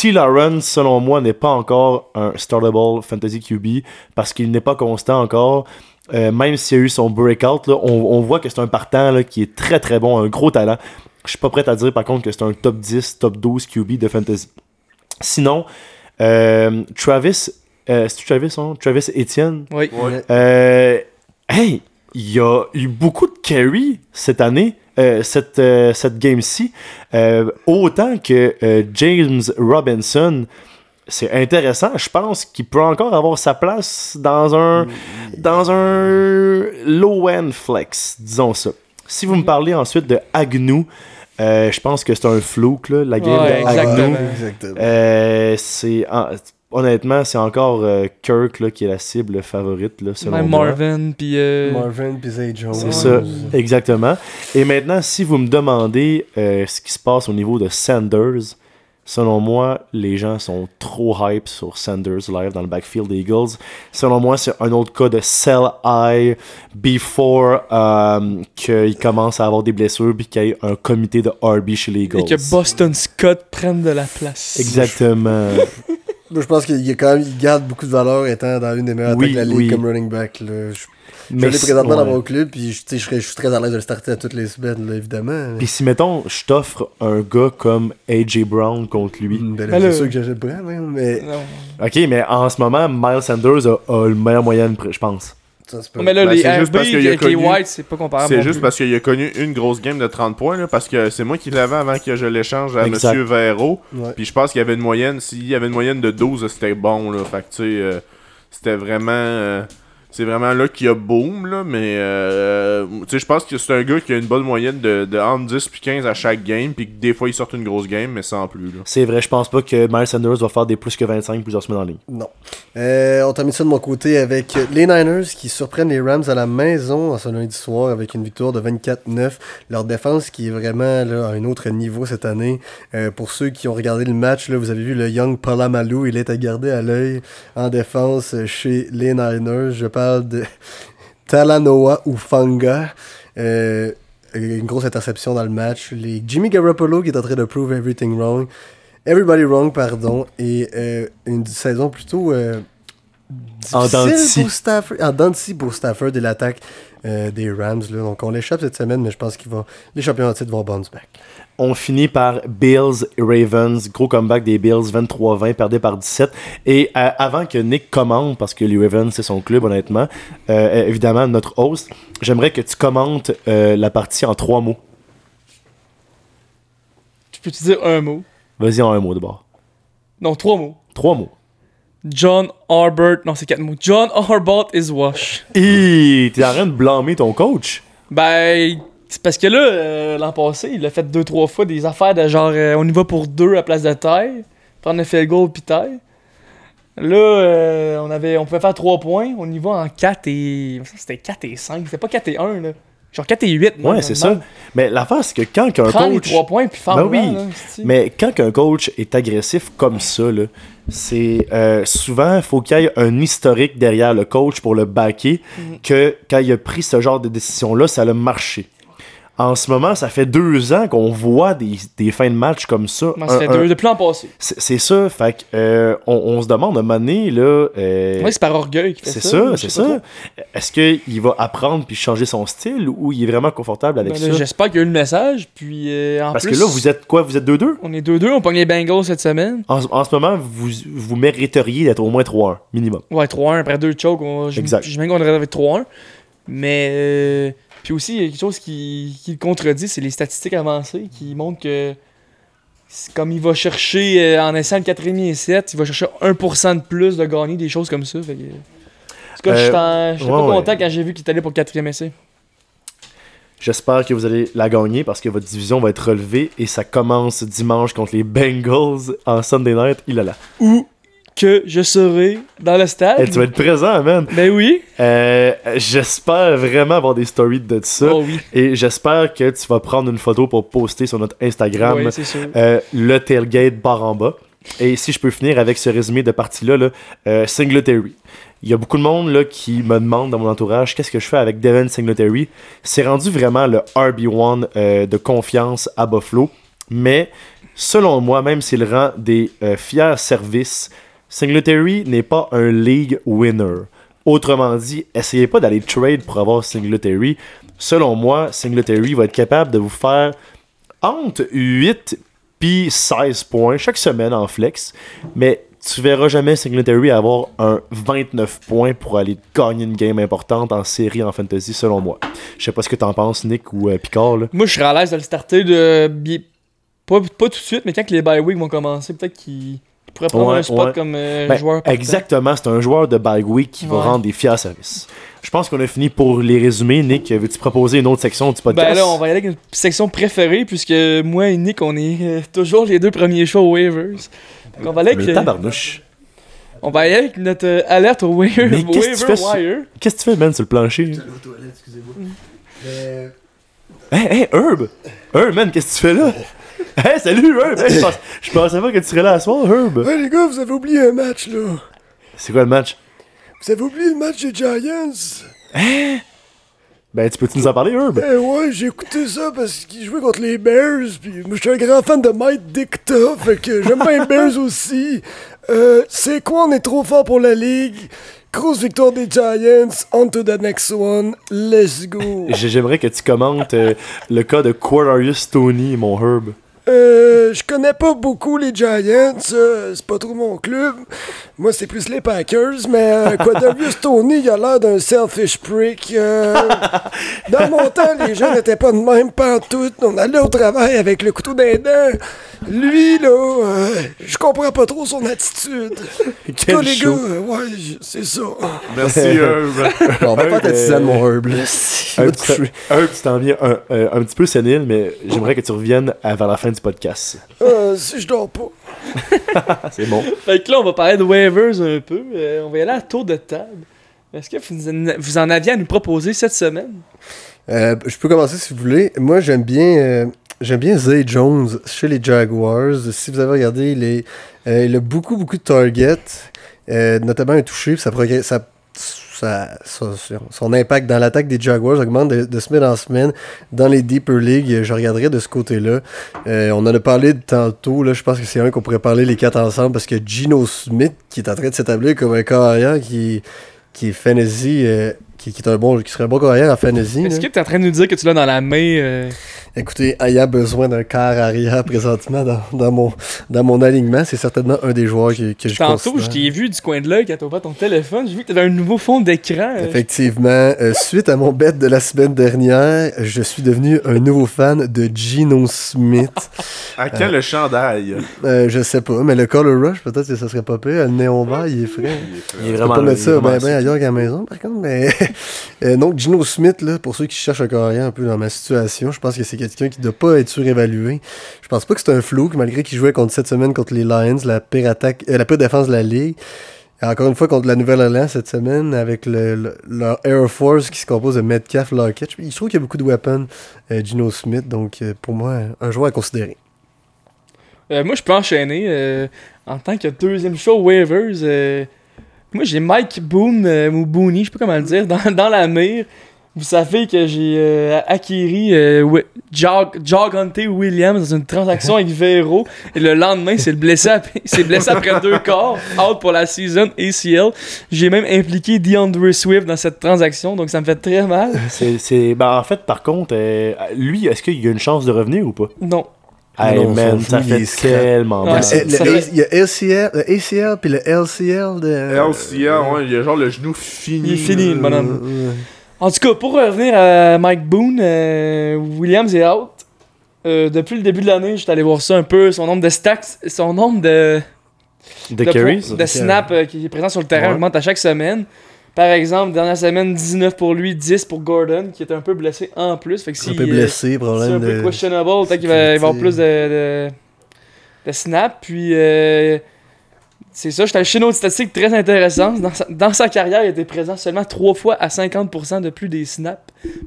T. Lawrence, selon moi, n'est pas encore un startable fantasy QB parce qu'il n'est pas constant encore. Euh, même s'il a eu son breakout, là, on, on voit que c'est un partant là, qui est très très bon, un gros talent. Je suis pas prêt à dire par contre que c'est un top 10, top 12 QB de fantasy. Sinon, euh, Travis, euh, c'est Travis, hein? Travis Etienne, Oui. Ouais. euh, hey, il y a eu beaucoup de carry cette année, euh, cette, euh, cette game-ci. Euh, autant que euh, James Robinson, c'est intéressant. Je pense qu'il peut encore avoir sa place dans un, dans un low-end flex, disons ça. Si vous me parlez ensuite de Agnew, euh, je pense que c'est un flouk, là, la game Ouais, de Agnew. exactement. exactement. Euh, c'est honnêtement, c'est encore euh, Kirk là, qui est la cible favorite là, selon Même moi. Marvin, puis. euh, Marvin puis Zay Jones. C'est ça, exactement. Et maintenant, si vous me demandez euh, ce qui se passe au niveau de Sanders, selon moi, les gens sont trop hype sur Sanders live dans le backfield des Eagles. Selon moi, c'est un autre cas de sell high before euh, qu'il commence à avoir des blessures puis qu'il y ait un comité de RB chez les Eagles. Et que Boston Scott prenne de la place. Exactement. Moi, je pense qu'il y a quand même, il garde beaucoup de valeur étant dans une des meilleures Oui, attaques de la ligue oui. comme running back. Là. Je, je Mais l'ai si- présentement dans mon club, puis je, tu sais, je, serais- je suis très à l'aise de le starter à toutes les semaines, là, évidemment. Puis si, mettons, je t'offre un gars comme A.J. Brown contre lui. Ben là, Ben c'est sûr que j'achète hein, mais Non. Ok, mais en ce moment, Miles Sanders a, a le meilleur moyen, je pense. Ça se peut. Mais là, Ben, les c'est juste RB parce qu'il a avec les connu- Whites, c'est pas comparable. C'est juste plus. parce qu'il a connu une grosse game de 30 points, là, parce que c'est moi qui l'avais avant que je l'échange à Exact. Monsieur Véro. Ouais. Puis je pense qu'il y avait une moyenne, s'il y avait une moyenne de 12, c'était bon, là. Fait que tu sais, euh, c'était vraiment. euh, c'est vraiment là qu'il y a boom, là, mais euh, tu sais, je pense que c'est un gars qui a une bonne moyenne de, de entre 10 puis 15 à chaque game, puis que des fois il sort une grosse game, mais sans plus. Là. C'est vrai, je pense pas que Miles Sanders va faire des plus que 25 plusieurs semaines en ligne. Non. Euh, on termine ça de mon côté avec les Niners qui surprennent les Rams à la maison en ce lundi soir avec une victoire de 24-9. Leur défense qui est vraiment là, à un autre niveau cette année. Euh, pour ceux qui ont regardé le match, là, vous avez vu le Young Palamalou, il est à garder à l'œil en défense chez les Niners. Je parle de Talanoa Ufanga. Euh, une grosse interception dans le match. Les Jimmy Garoppolo qui est en train de prove everything wrong. Everybody wrong, pardon. Et euh, une saison plutôt euh, En de pour Stafford. En de pour Stafford et l'attaque euh, des Rams. Là. Donc on l'échappe cette semaine, mais je pense qu'ils vont les champions en titre vont bounce back. On finit par Bills et Ravens. Gros comeback des Bills, 23-20, perdé par 17. Et euh, avant que Nick commente, parce que les Ravens, c'est son club, honnêtement, euh, évidemment, notre host, j'aimerais que tu commentes euh, la partie en trois mots. Tu peux-tu dire un mot? Vas-y en un mot d'abord. Non, trois mots. Trois mots. John Arbert. Non, c'est quatre mots. John Arbert is wash. Hi, t'es en train de blâmer ton coach? Ben, c'est parce que là, euh, l'an passé, il a fait deux, trois fois des affaires de genre, euh, on y va pour deux à place de taille, prendre le field goal puis taille. Là, euh, on, avait, on pouvait faire trois points, on y va en 4 et. C'était 4 et 5, c'était pas 4 et 1, là. Genre 4 et 8. là, Ouais, c'est ça. Mais l'affaire, c'est que quand un Prends les coach. trois points puis faire Ben oui, Mais quand un coach est agressif comme ça, là, c'est euh, souvent, il faut qu'il y ait un historique derrière le coach pour le backer, Mhm. que quand il a pris ce genre de décision-là, ça a marché. En ce moment, ça fait deux ans qu'on voit des, des fins de match comme ça. ça fait Un- un- deux, depuis l'an passé. C'est c'est ça, fait que, euh, on, on se demande à un moment donné, là, euh, Ouais, c'est par orgueil qu'il fait c'est ça. ça, je c'est sais pas ça. Est-ce qu'il va apprendre puis changer son style ou il est vraiment confortable avec Ben ça? J'espère qu'il y a eu le message, puis euh, en Parce plus, que là, vous êtes quoi? Vous êtes 2-2? on est 2-2, on pogne les Bengals cette semaine. En, en ce moment, vous, vous mériteriez d'être au moins 3-1, minimum. Ouais, 3-1 après deux chokes. On, Exact. J'imagine qu'on aurait avec 3-1. Mais. Euh, puis aussi, il y a quelque chose qui, qui le contredit, c'est les statistiques avancées qui montrent que. Comme il va chercher euh, en essayant le 4,5 et 7, il va chercher 1% de plus de gagner, des choses comme ça. Fait que, en tout cas, Euh, j'étais ouais, pas ouais. content quand j'ai vu qu'il était allé pour le 4 essai. J'espère que vous allez la gagner parce que votre division va être relevée et ça commence dimanche contre les Bengals en Sunday Night. Il a là. Ou que je serai dans le stade. tu vas être présent, man. Ben oui. Euh, j'espère vraiment avoir des stories de ça. Oh oui. Et j'espère que tu vas prendre une photo pour poster sur notre Instagram. Sûr. Euh, le tailgate barre en bas. Et si je peux finir avec ce résumé de partie-là, là, euh, Singletary. Il y a beaucoup de monde là, qui me demande dans mon entourage qu'est-ce que je fais avec Devin Singletary? C'est rendu vraiment le RB1 euh, de confiance à Buffalo. Mais selon moi, même s'il rend des fiers services, Singletary n'est pas un league winner. Autrement dit, essayez pas d'aller trade pour avoir Singletary. Selon moi, Singletary va être capable de vous faire entre 8 puis 16 points chaque semaine en flex, mais tu verras jamais Singletary avoir un 29 points pour aller gagner une game importante en série en fantasy, selon moi. Je sais pas ce que t'en penses, Nick ou euh, Picard. Là. Moi, je serais à l'aise de le starter de. Pas, pas tout de suite, mais quand les bye week vont commencer, peut-être qu'il il pourrait prendre Ouais, un spot ouais. comme euh, Ben, joueur. partant. exactement, c'est un joueur de bye week qui va rendre des fiers services. Je pense qu'on a fini pour les résumés. Nick, veux-tu proposer une autre section du podcast? Ben là, on va y aller avec une section préférée, puisque moi et Nick, on est euh, toujours les deux premiers choix aux waivers. Donc on va aller avec, Le euh, tabarnouche. on va y aller avec notre euh, alerte au waiver, Mais qu'est-ce que tu waiver sur- wire. Qu'est-ce que tu fais, man, sur le plancher? aux toilettes, excusez-moi. Euh, Hey, hey, Herb! Herb, man, qu'est-ce que tu fais là? Hey, salut, Herb! Hey, je, pensais pas que tu serais là à soir, Herb! Ouais, les gars, vous avez oublié un match, là. C'est quoi le match? Vous avez oublié le match des Giants. Ben, tu peux-tu nous en parler, Herb? Eh ouais, j'ai écouté ça parce qu'ils jouaient contre les Bears, puis moi je suis un grand fan de Mike Dicta, fait que j'aime bien les Bears aussi. Euh, c'est quoi, on est trop fort pour la ligue? Grosse victoire des Giants, on to the next one, let's go. J'ai- J'aimerais que tu commentes euh, le cas de Quarius Tony, mon Herb. Euh, je connais pas beaucoup les Giants. euh, c'est pas trop mon club. Moi, c'est plus les Packers. Mais euh, Quadarius Tony, il a l'air d'un selfish prick. euh. dans mon temps, les gens n'étaient pas de même pantoute. On allait au travail avec le couteau d'un dents. Lui, là, euh, je comprends pas trop son attitude. Quel les show. gars, euh, ouais, c'est ça. Merci, Herb. On va pas ta tisane, mon herb, coucher. un, tu t'en viens un, un petit peu sénile, mais j'aimerais que tu reviennes vers la fin du podcast. Euh, si je dors pas. C'est bon. Fait que là, on va parler de waivers un peu. Euh, on va y aller à tour de table. Est-ce que vous en, vous en aviez à nous proposer cette semaine? Euh, je peux commencer si vous voulez. Moi, j'aime bien, euh, j'aime bien Zay Jones chez les Jaguars. Si vous avez regardé, il, est, euh, il a beaucoup, beaucoup de targets, euh, notamment un touché. Ça progresse, ça, ça- son, impact dans l'attaque des Jaguars augmente de, de semaine en semaine. Dans les Deeper League, je regarderai de ce côté-là. Euh, on en a parlé tantôt. Là, je pense que c'est un qu'on pourrait parler les quatre ensemble parce que Gino Smith, qui est en train de s'établir comme un carrière qui, qui est fantasy. euh, qui, qui est un bon, qui serait un bon carrière en fantasy. Est-ce que tu es en train de nous dire que tu l'as dans la main? euh, Écoutez, ayant besoin d'un quart arrière présentement dans, dans mon, dans mon alignement, c'est certainement un des joueurs que, que je Tantôt, je t'ai vu du coin de l'œil quand t'as ouvert ton téléphone. J'ai vu que t'avais un nouveau fond d'écran. euh. Effectivement, euh, suite à mon bet de la semaine dernière, je suis devenu un nouveau fan de Gino Smith. À quand le chandail? Euh, je sais pas, mais le Color Rush, peut-être que ça serait pas pire. Le néon vert, il est frais. Il est Je peux vraiment pas mettre ça vraiment ben, ben ailleurs qu'à la maison, par contre. Mais euh, donc, Gino Smith, là, pour ceux qui cherchent un carrière un peu dans ma situation, je pense que c'est quelqu'un qui ne doit pas être surévalué. Je pense pas que c'est un flou, malgré qu'il jouait contre cette semaine contre les Lions, la pire attaque, euh, la pire défense de la ligue. Et encore une fois, contre la Nouvelle-Orléans cette semaine, avec le, le- leur Air Force qui se compose de Metcalf, Lockett. Je trouve qu'il y a beaucoup de weapons, euh, Gino Smith. Donc, euh, pour moi, un joueur à considérer. Euh, moi, je peux enchaîner. en tant que deuxième show waivers, moi, j'ai Mike Boone, ou Booney, je sais pas comment le dire, dans, dans la mire. Vous savez que j'ai euh, acquéri euh, Jog, Williams dans une transaction avec Vero. Et le lendemain, c'est le blessé, c'est blessé après deux quarts, out pour la season ACL. J'ai même impliqué DeAndre Swift dans cette transaction, donc ça me fait très mal. C'est, c'est- ben, en fait, par contre, euh, lui, est-ce qu'il y a une chance de revenir ou pas? Non. Hey, non, man, ça fait tellement mal. c'est- le- ça le- fait- Il y a LCL, le ACL puis le LCL de. LCA, ouais, il y a genre le genou fini. Il est fini, le bonhomme. En tout cas, pour revenir à Mike Boone, euh, Williams est out. Euh, depuis le début de l'année, j'étais allé voir ça un peu, son nombre de stacks, son nombre de, De de, carries? de snaps euh, qui est présent sur le terrain Ouais. augmente à chaque semaine. Par exemple, dernière semaine, 19 pour lui, 10 pour Gordon, qui est un peu blessé en plus. Fait que Un si, peu euh, blessé, c'est problème un peu de. questionable, peut-être qu'il va, il va y avoir plus de, de, de snaps. Puis, euh, c'est ça, j'étais allé chez une autre statistique très intéressante. Dans sa, dans sa carrière, il était présent seulement 3 fois à 50% de plus des snaps.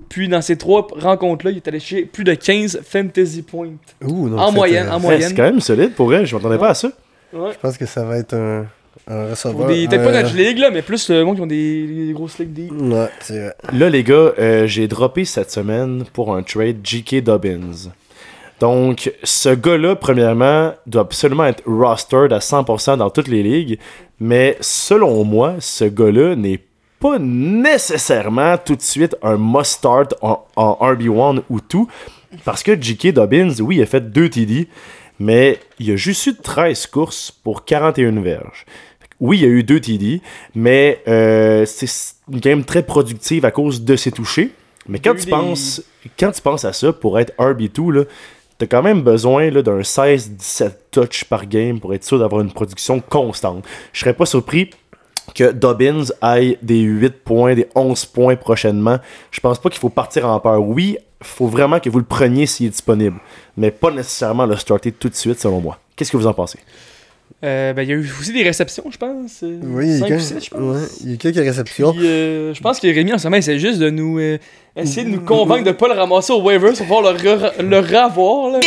Puis, dans ces trois rencontres-là, il est allé chez plus de 15 fantasy points. Ouh, donc En c'est moyenne, en moyenne. c'est quand même solide pour elle, je m'attendais pas à ça. Ouais. Je pense que ça va être un, un receveur. Pour des- Peut-être pas un- notre ligue, là, mais plus le monde qui ont des, des grosses ligues deep. Ouais, c'est vrai. Là, les gars, euh, j'ai droppé cette semaine pour un trade J.K. Dobbins. Donc, ce gars-là, premièrement, doit absolument être rostered à 100% dans toutes les ligues. Mais selon moi, ce gars-là n'est pas nécessairement tout de suite un must-start en, en RB1 ou tout. Parce que J.K. Dobbins, oui, il a fait 2 TD, mais il a juste eu 13 courses pour 41 verges. Oui, il y a eu 2 TD, mais euh, c'est une game très productive à cause de ses touchés. Mais quand tu, penses, quand tu penses à ça, pour être RB2, là, t'as quand même besoin d'un 16-17 touch par game pour être sûr d'avoir une production constante. Je serais pas surpris que Dobbins aille des 8 points, des 11 points prochainement. Je pense pas qu'il faut partir en peur. Oui, faut vraiment que vous le preniez s'il est disponible, mais pas nécessairement le starter tout de suite, selon moi. Qu'est-ce que vous en pensez? Euh, ben, il y a eu aussi des réceptions, je pense. euh, Oui, il y, a cinq ou quelques- six, je pense. ouais, il y a quelques réceptions. Puis, euh, je pense que Rémi en ce moment essaie juste de nous euh, essayer de nous convaincre de pas le ramasser au waivers pour pouvoir le, re- le revoir là.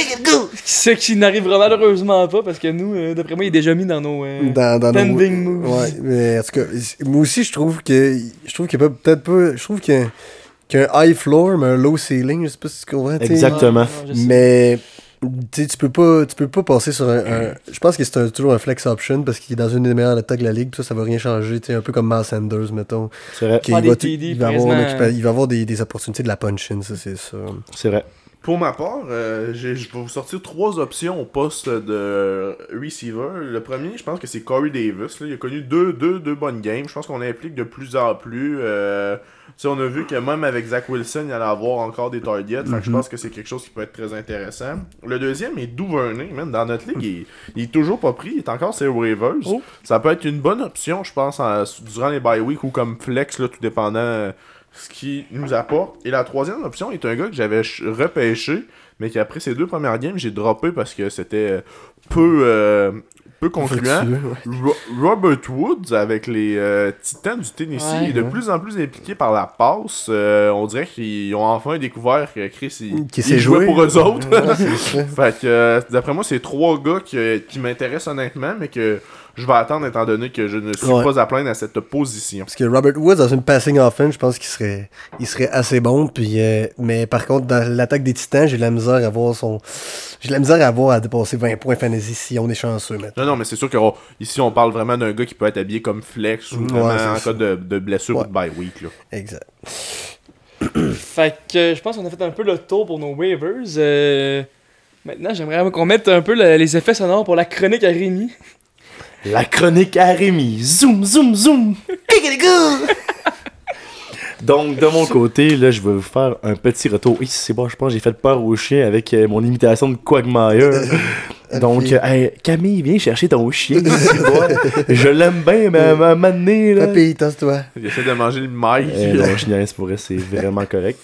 Ce qui n'arrivera malheureusement pas parce que nous, euh, d'après moi, il est déjà mis dans nos euh, dans, dans nos- pending moves. Ouais, mais en tout cas, moi aussi, je trouve que. Je trouve qu'il peut-être pas. Je trouve qu'il y a, qu'il y a un high floor, mais un low ceiling. Je sais pas si tu comprends. Exactement. Ouais. Mais. Tu peux pas, tu peux pas passer sur un, un- Je pense que c'est un- toujours un flex option parce qu'il est dans une des meilleures attaques de la ligue. Ça, ça va rien changer. tu Un peu comme Miles Sanders, mettons. C'est vrai. va, TD il va avoir, il va des, des opportunités de la punch-in, ça, c'est sûr. C'est vrai. Pour ma part, euh, je vais vous sortir trois options au poste de receiver. Le premier, je pense que c'est Corey Davis. là. Il a connu deux, deux, deux bonnes games. Je pense qu'on implique de plus en plus. Euh, tu sais, on a vu que même avec Zach Wilson, il allait avoir encore des targets. Que je pense que c'est quelque chose qui peut être très intéressant. Le deuxième est Duvernay. Même dans notre ligue, il, il est toujours pas pris. Il est encore sur les waivers. Oh. Ça peut être une bonne option, je pense, en- durant les bye week ou comme flex, là, tout dépendant euh, ce qu'il nous apporte. Et la troisième option est un gars que j'avais ch- repêché, mais qui après ses deux premières games, j'ai droppé parce que c'était euh, peu, euh, peu concluant. Ro- Robert Woods avec les euh, Titans du Tennessee Ouais. est de plus en plus impliqué par la passe. Euh, on dirait qu'ils ont enfin découvert que Chris il, Qui il s'est jouait joué. pour eux autres. Fait que euh, d'après moi, c'est trois gars qui, qui m'intéressent honnêtement, mais que je vais attendre étant donné que je ne suis Ouais. pas à plaindre à cette position. Parce que Robert Woods, dans une passing offense, je pense qu'il serait, il serait assez bon. Puis, euh, mais par contre, dans l'attaque des Titans, j'ai la misère à voir son. J'ai de la misère à voir à dépasser 20 points fantasy si on est chanceux maintenant. Non, non, mais c'est sûr qu'ici, on parle vraiment d'un gars qui peut être habillé comme flex ou Ouais, vraiment en ça. cas de, de blessure Ouais. ou de bye week. Là. Exact. Fait que euh, je pense qu'on a fait un peu le tour pour nos waivers. Euh, maintenant, j'aimerais qu'on mette un peu le- les effets sonores pour la chronique à Rémi. La chronique à Rémi. Zoom, zoom, zoom. Donc, de mon côté, là, je vais vous faire un petit retour. Oui, c'est bon, je pense j'ai fait peur au chien avec euh, mon imitation de Quagmire. Donc, euh, hey, Camille, viens chercher ton chien. je l'aime bien, mais à un moment donné, là... Papi, tasse-toi. Il essaie de manger le mic. Eh non, je niaise pour c'est vraiment correct.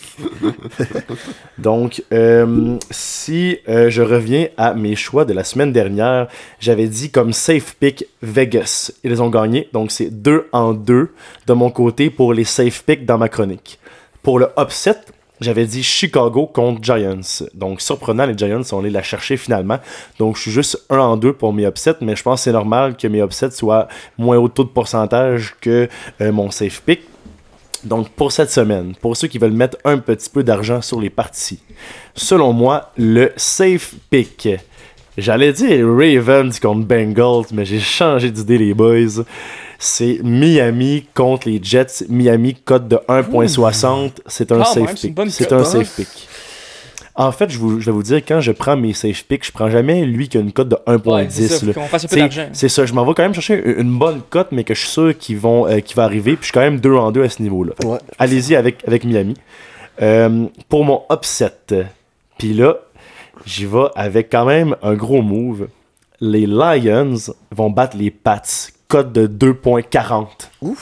Donc, euh, si euh, je reviens à mes choix de la semaine dernière, j'avais dit comme safe pick Vegas. Ils ont gagné, donc c'est 2 en 2 de mon côté pour les safe picks dans ma chronique. Pour le upset, j'avais dit Chicago contre Giants. Donc, surprenant, les Giants sont allés la chercher finalement. Donc, je suis juste 1 en 2 pour mes upsets, mais je pense que c'est normal que mes upsets soient moins haut taux de pourcentage que euh, mon safe pick. Donc, pour cette semaine, pour ceux qui veulent mettre un petit peu d'argent sur les parties, selon moi, le safe pick. J'allais dire Ravens contre Bengals, mais j'ai changé d'idée, les boys. C'est Miami contre les Jets. Miami, cote de 1.60. C'est un safe pick. C'est un hein. safe pick. En fait, je, vous- je vais vous dire, quand je prends mes safe picks, je prends jamais lui qui a une cote de 1.10. Ouais, c'est ça, je m'en vais quand même chercher une une bonne cote, mais que je suis sûr qu'ils vont, euh, qu'il va arriver. Puis je suis quand même 2 en 2 à ce niveau-là. Ouais. Allez-y avec, avec Miami. Euh, pour mon upset, puis là, j'y vais avec quand même un gros move. Les Lions vont battre les Pats. Cote de 2.40. Wow!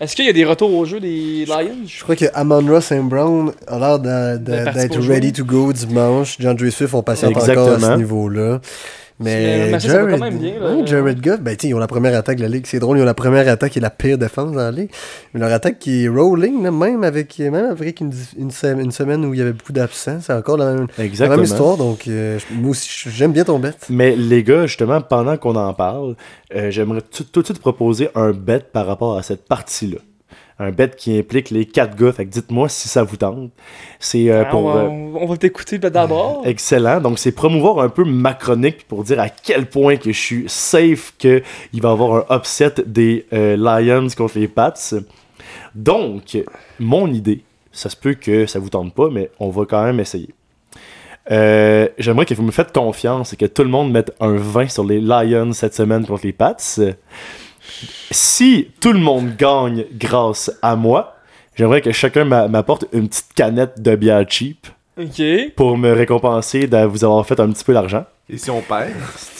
Est-ce qu'il y a des retours au jeu des Lions? Je crois que Amon St. Brown a l'air d'être ready to go dimanche. John Dre Swift, on patiente encore à ce niveau-là. Mais- quand même bien, là. ouais, Jared Goff, ben, ils ont la première attaque de la ligue. C'est drôle, ils ont la première attaque et la pire défense dans la ligue. Mais leur attaque qui est rolling, là, même avec, même avec une, une, se- une semaine où il y avait beaucoup d'absents. C'est encore la même, la Exactement. même histoire. Donc, euh, moi aussi, j'aime bien ton bet. Mais les gars, justement, pendant qu'on en parle, euh, j'aimerais tout de suite proposer un bet par rapport à cette partie-là. Un bet qui implique les quatre gars. Fait que dites-moi si ça vous tente. C'est euh, Ah, pour. on, va, euh, on va t'écouter d'abord. Excellent. Donc, c'est promouvoir un peu ma chronique pour dire à quel point que je suis safe qu'il va y avoir un upset des euh, Lions contre les Pats. Donc, mon idée, ça se peut que ça vous tente pas, mais on va quand même essayer. Euh, J'aimerais que vous me faites confiance et que tout le monde mette un 20 sur les Lions cette semaine contre les Pats. Si tout le monde gagne grâce à moi, j'aimerais que chacun m'a- m'apporte une petite canette de bière cheap Ok. pour me récompenser de vous avoir fait un petit peu d'argent. Et si on perd?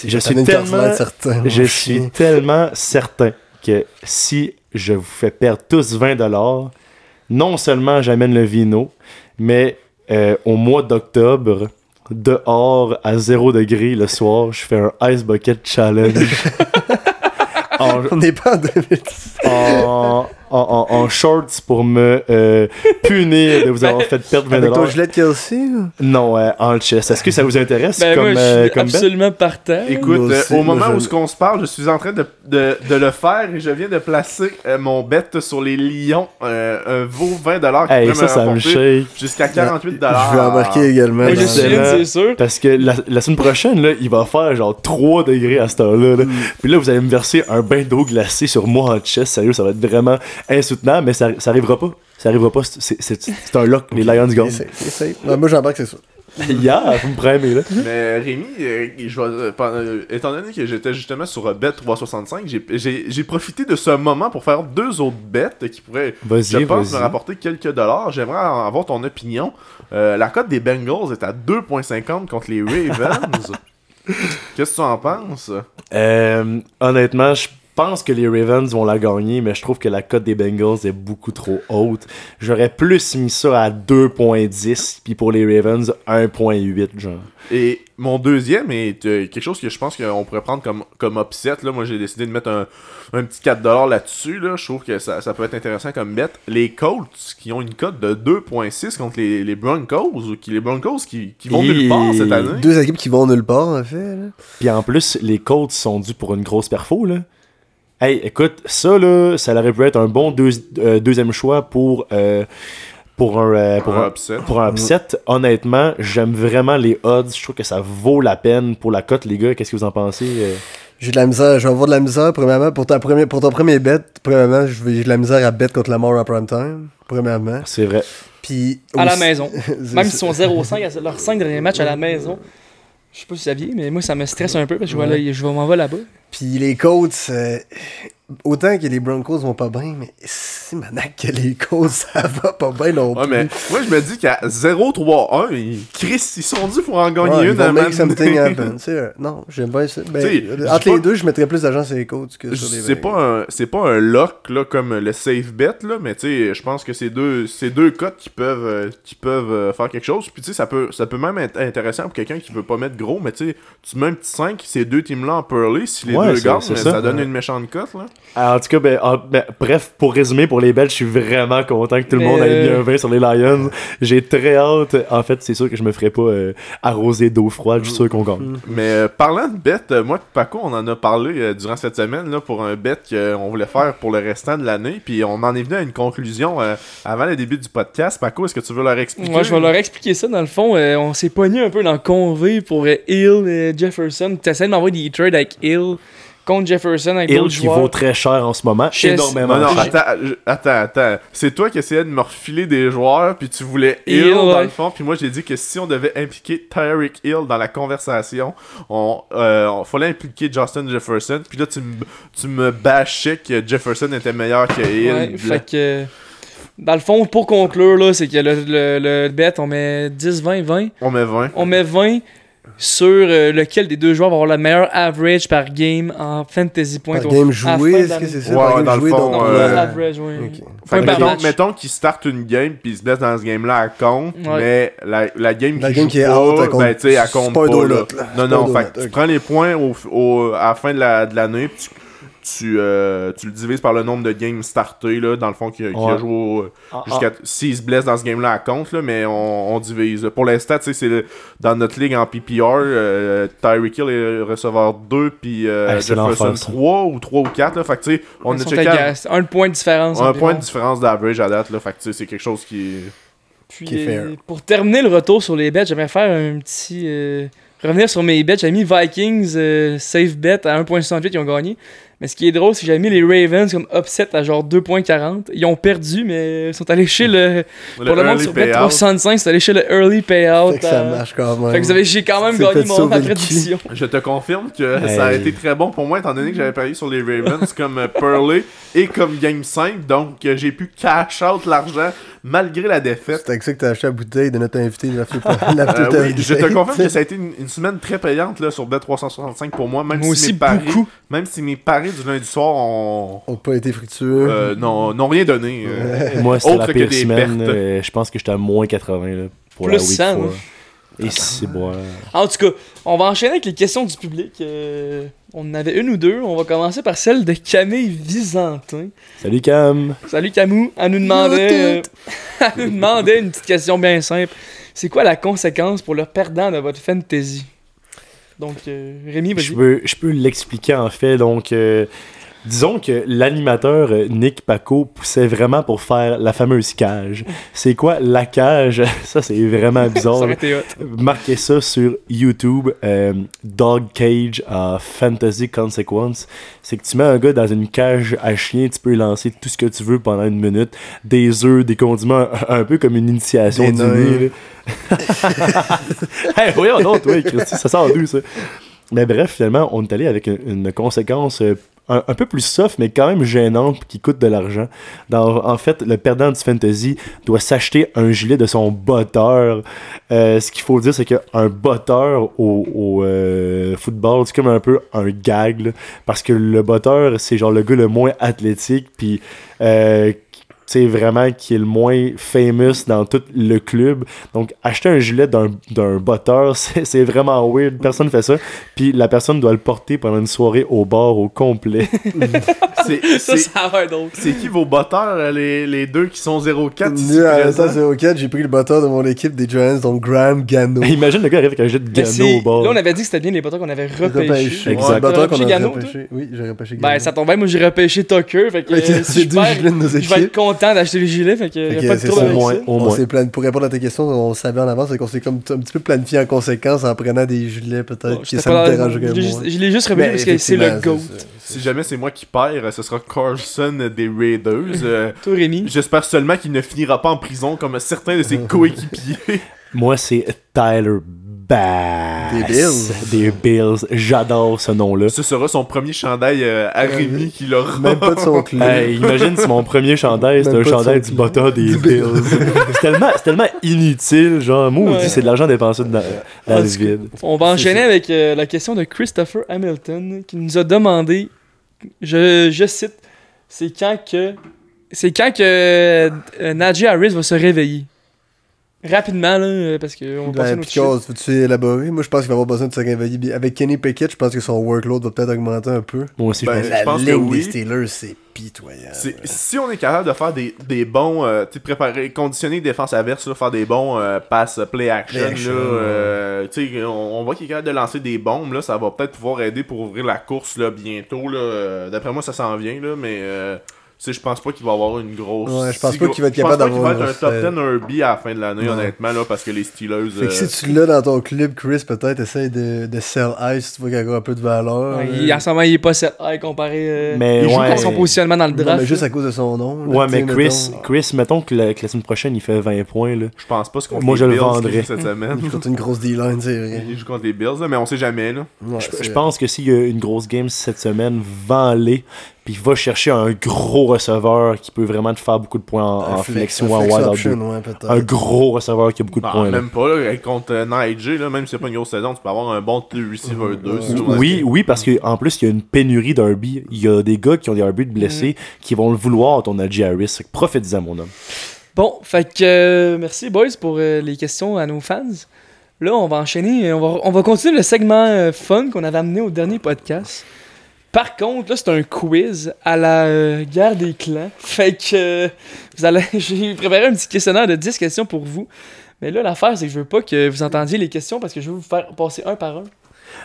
Je suis tellement, certain, je suis tellement certain que si je vous fais perdre tous 20$, non seulement j'amène le vino, mais euh, au mois d'octobre, dehors à 0 degré le soir, je fais un Ice Bucket Challenge. Ar... Nippa, du en 2010. en, en, en- en shorts pour me euh, punir de vous avoir fait perdre 20$. Avec ton gilet de Kelsey? Non, euh, en chest. Est-ce que ça vous intéresse Ben, comme, moi, je euh, comme absolument partant. Écoute, euh, aussi, au moment je- où ce qu'on se parle, je suis en train de, de, de le faire et je viens de placer euh, mon bet sur les Lions. Euh, un vaut 20$ qui Hey, ça, me ça me jusqu'à jusqu'à 48$. Je vais embarquer également. C'est sûr. Parce que la, la semaine prochaine, là, il va faire genre 3 degrés à cette heure-là. là. Puis là, vous allez me verser un bain d'eau glacée sur moi en chest. Sérieux, ça va être vraiment insoutenable, mais ça, ça arrivera pas. Ça arrivera pas, c'est- c'est c'est- c'est un lock, les Lions gagnent. Essaye, essaye. Ouais, moi, j'embarque, c'est ça. Yeah, vous me prenez, là. Mais Rémi, euh, je euh, pendant- euh, étant donné que j'étais justement sur euh, Bet 365, j'ai- j'ai j'ai profité de ce moment pour faire deux autres bets qui pourraient, je pense, me rapporter quelques dollars. J'aimerais avoir ton opinion. Euh, la cote des Bengals est à 2.50 contre les Ravens. Qu'est-ce que tu en penses? Euh, honnêtement, je pense que les Ravens vont la gagner, mais je trouve que la cote des Bengals est beaucoup trop haute. J'aurais plus mis ça à 2.10, puis pour les Ravens, 1.8, genre. Et mon deuxième est euh, quelque chose que je pense qu'on pourrait prendre comme, comme upset. Là. Moi, j'ai décidé de mettre un, un petit 4$ là-dessus. Là. Je trouve que ça, ça peut être intéressant comme bet. Les Colts qui ont une cote de 2.6 contre les, les Broncos, ou qui, les Broncos qui, qui vont Et- nulle part cette année. Deux équipes qui vont nulle part, en fait. là. Puis en plus, les Colts sont dus pour une grosse perfo, là. Hey, écoute, ça, là, ça aurait pu être un bon deux- euh, deuxième choix pour, euh, pour un... euh, pour un un- upset. Pour un upset, honnêtement, j'aime vraiment les odds. Je trouve que ça vaut la peine pour la cote, les gars. Qu'est-ce que vous en pensez? J'ai de la misère, je vais avoir de la misère, premièrement, pour, ta première, pour ton premier bet, premièrement, j'ai de la misère à bet contre la mort à prime time, premièrement. C'est vrai. Puis. À la maison. Même s'ils sont 0-5 à leurs 5 derniers matchs à la maison. Je sais pas si vous saviez, mais moi ça me stresse un peu parce que je vois là, je m'en vais là-bas. Puis les Colts, euh, autant que les Broncos vont pas bien, mais si manac que les Colts, ça va pas bien non plus. Ouais, mais moi, je me dis qu'à 0-3-1, ils- Chris, ils sont dû pour en gagner Ouais, une ils vont à make même something happen. tu sais, non, j'aime bien ça. Ben, euh, entre les pas- deux, je mettrais plus d'argent sur les Colts que sur les C'est pas un c'est pas un lock là comme le safe bet là mais tu sais je pense que c'est deux c'est deux cotes qui peuvent euh, qui peuvent euh, faire quelque chose puis tu sais ça peut ça peut même être intéressant pour quelqu'un qui veut pas mettre gros mais tu sais tu mets un petit 5 ces deux teams là en pearly si les Ouais, deux gagnent ça. ça, donne Ouais. une méchante cote là Ah, En tout cas, ben, ah, ben, bref, pour résumer, pour les Belges, je suis vraiment content que tout le Mais, monde ait mis un 20 sur les Lions. J'ai très hâte. En fait, c'est sûr que je me ferai pas euh, arroser d'eau froide. Je suis sûr qu'on gagne. mais euh, parlant de bet euh, moi et Paco on en a parlé euh, durant cette semaine là pour un bet qu'on voulait faire pour le restant de l'année puis on en est venu à une conclusion euh, avant le début du podcast Paco est-ce que tu veux leur expliquer? Moi je vais leur expliquer ça dans le fond. euh, on s'est pogné un peu dans le convey pour euh, Hill et Jefferson. T'essaies de m'envoyer des trades avec Hill contre Jefferson avec Hill qui joueurs. vaut très cher en ce moment. Chess. Énormément Non, non, cher. attends, attends, attends. C'est toi qui essayais de me refiler des joueurs, puis tu voulais Hill Hill, dans ouais. le fond, puis moi j'ai dit que si on devait impliquer Tyreek Hill dans la conversation, on, euh, on fallait impliquer Justin Jefferson, puis là tu me, tu me bâchais que Jefferson était meilleur que Hill. Ouais, fait que. Dans le fond, pour conclure, là, c'est que le, le, le bet, on met 10, 20, 20. On met 20. On met 20 sur euh, lequel des deux joueurs va avoir le meilleur average par game en fantasy points. Par au- game à joué, est-ce que c'est ça? Ouais, dans le fond, l'average, oui. Point mettons, qu'il starte une game puis il se blesse dans ce game-là, elle compte, Ouais. mais la, la game qui game joue qui est pas, out, ben, tu sais, elle c'est compte pas un pas. donut, là. là. Non, non, fait tu prends les points au, au- à la fin de la- de l'année, puis tu, tu, euh, tu le divises par le nombre de games startés, là, dans le fond, a, qu'il a Ouais. joué au- Ah, jusqu'à... S'il se blesse dans ce game-là, elle compte, là, mais on, on divise. Pour l'instant, tu sais, c'est dans notre ligue en PPR, euh, Tyreek Hill est receveur 2, puis euh, c'est Jefferson l'enfer, ça. 3 ou 3 ou 4, là, fait que tu sais, on Ils a checké... un point de différence. Un point de différence d'average à date, là, fait que tu sais, c'est quelque chose qui... Puis, Qui est fair. euh, pour terminer le retour sur les bets, j'aimerais faire un petit. euh, revenir sur mes bets. J'ai mis Vikings euh, safe bet à 1.68, ils ont gagné. Mais ce qui est drôle, c'est que j'ai mis les Ravens comme upset à genre 2.40. Ils ont perdu, mais ils sont allés chez le. pour le monde sur bet payout. 365, c'est allé chez le early payout. Fait que ça euh, marche quand même. Fait que vous avez- j'ai quand même gagné mon, prédiction. Je te confirme que ça a été très bon pour moi, étant donné que j'avais parié sur les Ravens comme Purley et comme Game 5, donc j'ai pu cash out l'argent malgré la défaite. C'est avec ça que t'as acheté la bouteille de notre invité la Euh, oui, je te confirme que ça a été une, une semaine très payante là, sur Bet365 pour moi, même Moi si aussi, mes paris, beaucoup. même si mes paris du lundi soir ont, Ont pas été fructueux. euh, n'ont n'ont rien donné. euh. Moi, c'était la pire semaine. euh, je pense que j'étais à moins 80 là, pour Plus la week 100, 4. hein. Et c'est bon. En tout cas, on va enchaîner avec les questions du public. Euh, on en avait une ou deux. On va commencer par celle de Camille Visantin. Salut Cam. Salut Camus, elle nous demandait, euh, elle nous demandait une petite question bien simple. C'est quoi la conséquence pour le perdant de votre fantasy? Donc, euh, Rémi, Je vas-y. peux, je peux l'expliquer en fait. Donc, euh, Disons que l'animateur euh, Nick Paco poussait vraiment pour faire la fameuse cage. C'est quoi la cage? Ça, c'est vraiment Ça bizarre. aurait été hot. Marquez ça sur YouTube, euh, Dog Cage à Fantasy Consequence. C'est que tu mets un gars dans une cage à chien, tu peux lui lancer tout ce que tu veux pendant une minute. Des œufs, des condiments, un peu comme une initiation Des du nez. hey, voyons donc, toi, Christy, ça sort d'où ça? Mais bref, finalement, on est allé avec une, une conséquence euh, un, peu plus soft, mais quand même gênante, qui coûte de l'argent. En fait, le perdant du fantasy doit s'acheter un gilet de son botteur. Euh, ce qu'il faut dire, c'est qu'un botteur au, au, euh, football, c'est comme un peu un gag, parce que le botteur, c'est genre le gars le moins athlétique, puis euh, sais, vraiment qui est le moins famous dans tout le club. Donc, acheter un gilet d'un d'un botteur, c'est c'est vraiment weird. Personne fait ça. Puis la personne doit le porter pendant une soirée au bar au complet. C'est- Ça, ça va être drôle. c'est qui vos botteurs, euh, les, les deux qui sont 0-4 ici à présents? l'instant 04, j'ai pris le batteur de mon équipe des Giants, donc Graham Gano. Imagine le gars arrive avec un gilet de Gano au bar. Là, on avait dit que c'était bien les bâtons qu'on avait repêchés. Repêché. Exact. Ouais, repêché Gano, repêché. Oui, j'ai repêché Gano. Ben, ça tombe bien, moi j'ai repêché Tucker. Fait que euh, c'est si je perds, gilets de nos je vais être équipes. content d'acheter les gilets. Fait que Fait y que a pas de trouble Au moins, ça. au On moins. s'est plan- pour répondre à ta question, on savait en avance, c'est qu'on s'est comme un petit peu planifié en conséquence en prenant des gilets peut-être Bon, que j'étais ça pas me dans- dérangerait je l'ai moins. juste- Je l'ai juste repêché Mais parce que c'est le GOAT. Si jamais c'est moi qui perds, ce sera Carlson des Raiders. Euh, Toi, Rémi. J'espère seulement qu'il ne finira pas en prison comme certains de ses coéquipiers. Moi, c'est Tyler Bass. Des Bills. Des Bills. J'adore ce nom-là. Ce sera son premier chandail euh, à Rémi qu'il aura. Même pas de son club. Hey, imagine si mon premier chandail, c'est un chandail du botteur des Du Bills. c'est tellement, inutile, genre, moi, Ouais. c'est de l'argent dépensé dans, le vide. On va enchaîner avec euh, la question de Christopher Hamilton qui nous a demandé, je, je cite, c'est quand que c'est quand que euh, Najee Harris va se réveiller? Rapidement là, euh, parce que on va passer à Ben, notre Picard, veux-tu élaborer? Moi, je pense qu'il va avoir besoin de se réveiller. bien. Avec Kenny Pickett, je pense que son workload va peut-être augmenter un peu. Moi aussi, je Ben, je La pense que ligne oui. des Steelers, c'est pitoyable. C'est- Si on est capable de faire des, des bons, euh, tu sais, préparer, conditionner défense adverse, là, faire des bons euh, pass play action, Play action, là, euh, tu sais, on, on voit qu'il est capable de lancer des bombes, là, ça va peut-être pouvoir aider pour ouvrir la course là, bientôt. Là, Euh, D'après moi, ça s'en vient, là, mais euh, sais, je pense pas qu'il va avoir une grosse. Ouais, je pense pas qu'il va être je pense capable pas qu'il va d'avoir être un top une 10 Herbie à la fin de l'année, Ouais. honnêtement, là, parce que les Steelers. Fait que euh, si tu l'as dans ton club, Chris, peut-être essaye de, de sell high si tu vois qu'il y a un peu de valeur. Ouais, Euh, il- en ce moment, il est pas set high comparé euh, Mais il joue ouais. pour son positionnement dans le non, draft. mais juste à cause de son nom. là, Ouais, mais Chris, mettons. Chris, mettons que la, que la semaine prochaine, il fait 20 points, là. Je pense pas ce qu'on Moi, je le vendrais. cette semaine. Il une grosse D-line, c'est vrai. Il joue contre les Bills, là, mais on sait jamais. Là. Je, pense que s'il y a une grosse game cette semaine, vends-les, puis va chercher un gros receveur qui peut vraiment te faire beaucoup de points en, en flex- flex ou un en option, ouais, peut-être. Un gros receveur qui a beaucoup de Bah, points. là. même pas, là, contre euh, Nigel, là, même si c'est pas une grosse saison, tu peux avoir un bon receiver 2. Ouais. Oui, oui, parce qu'en plus, il y a une pénurie d'Herbie. Il y a des gars qui ont des Herbie de blessés qui vont le vouloir, ton Najee Harris. Profite-en, mon homme. Bon, fait que euh, merci boys pour euh, les questions à nos fans. Là, on va enchaîner, on va, on va continuer le segment euh, fun qu'on avait amené au dernier podcast. Par contre, là, c'est un quiz à la euh, guerre des clans. Fait que euh, vous allez, j'ai préparé un petit questionnaire de 10 questions pour vous. Mais là, l'affaire, c'est que je veux pas que vous entendiez les questions parce que je veux vous faire passer un par un.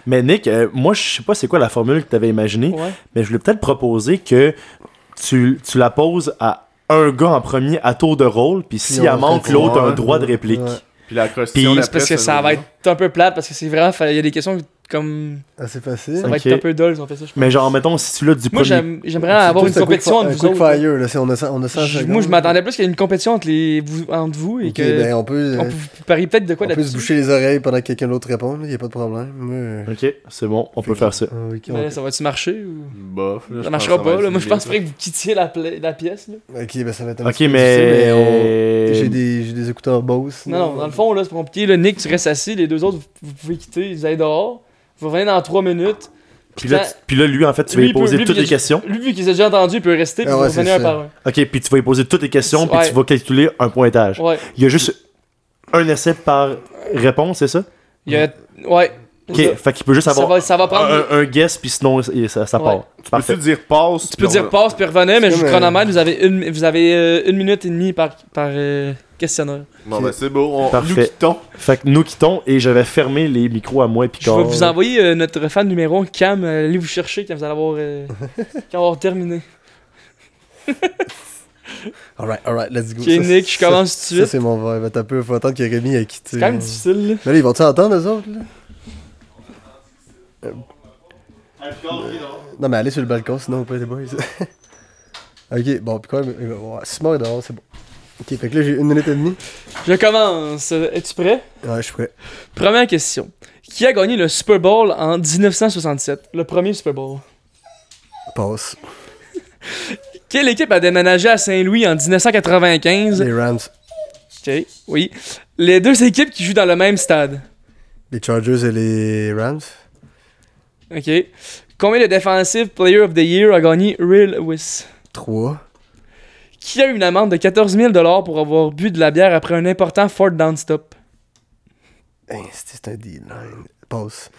Mais Nick, euh, moi, je sais pas c'est quoi la formule que tu avais imaginée, Ouais. mais je voulais peut-être proposer que tu, tu la poses à un gars en premier à tour de rôle, puis on en manque, l'autre a un droit de réplique. Ouais. Puis la question Puis- parce que ça va être un peu plate parce que c'est vraiment, il y a des questions comme. Assez facile. Ça va être un peu dull si on fait ça. je pense. Mais genre, mettons, si tu l'as du Moi, premier... j'aime- j'aimerais avoir une compétition entre vous autres. là. fire, là, c'est- on a 100 on a 100 Je- secondes. Moi, je m'attendais plus qu'il y ait une compétition entre, les, vous, entre vous et Ok, que. ben, on peut, on euh, peut parier peut-être de quoi on peut se boucher les oreilles pendant que quelqu'un d'autre répond, il y a pas de problème. Moi, euh, Ok, c'est bon, on peut faire ça. ah, Mais on- ça va-tu marcher ou? Bof, là, Ça marchera pas, là. Moi, je penserais que vous quittiez la, pla- la pièce, là. Ok, ben ça va être un Ok, petit peu mais... on- J'ai des, écouteurs Bose. Non, non, dans le fond, là, c'est compliqué. Le Nick, tu restes assis. Les deux autres, vous, pouvez quitter. Vous allez dehors. Vous revenez dans 3 minutes. Puis là, tu- puis là, lui, en fait, tu vas Lui, lui il peut- poser lui, toutes il a les déjà- questions. Lui, vu qu'il s'est déjà entendu, il peut rester. Puis Ah vous ouais, c'est un ça. par un. Ok, puis tu vas lui poser toutes les questions, puis Ouais. tu vas calculer un pointage. Ouais. Il y a juste un essai par réponse, c'est ça? Il y a. Ouais. Ok, fait qu'il peut juste Ça avoir va, ça va prendre. un, un guess, puis sinon, il- ça, ça Ouais. part. Tu Parfait. peux-tu dire passe Tu peux dire passe puis revenez, mais je vous comme, euh, chronomètre. Vous avez une, vous avez euh, une minute et demie par, par euh, questionnaire. Bon, ben c'est beau. On... Parfait. Nous quittons. Fait que nous quittons et je vais fermer les micros à moi et Je Picard. vais vous envoyer euh, notre fan numéro 1, Cam. euh, allez vous chercher quand vous allez avoir, euh, quand avoir terminé. Alright, alright, let's go. Ok, Ça, Nick, je ça- commence tout de Ça, suite. c'est mon. Attends un peu, faut attendre que Rémi ait quitté. C'est quand même euh. difficile, là. Mais là, ils vont-tu entendre, eux autres, là? Non, mais allez sur le balcon, sinon on peut les boys. ok, bon, puis quoi, Simon est dehors, c'est bon. Ok, fait que là, j'ai une minute et demie. Je commence. Es-tu prêt? Ouais, je suis prêt. Première question. Qui a gagné le Super Bowl en 1967? Le premier Super Bowl. Passe. Quelle équipe a déménagé à Saint-Louis en 1995? Les Rams, Ok, oui. Les deux équipes qui jouent dans le même stade. les Chargers et les Rams. Ok. Combien de Defensive Player of the Year a gagné Ray Lewis? 3. Qui a eu une amende de 14 000 pour avoir bu de la bière après un important fourth down stop? Hey, c'est un D-line. Passe.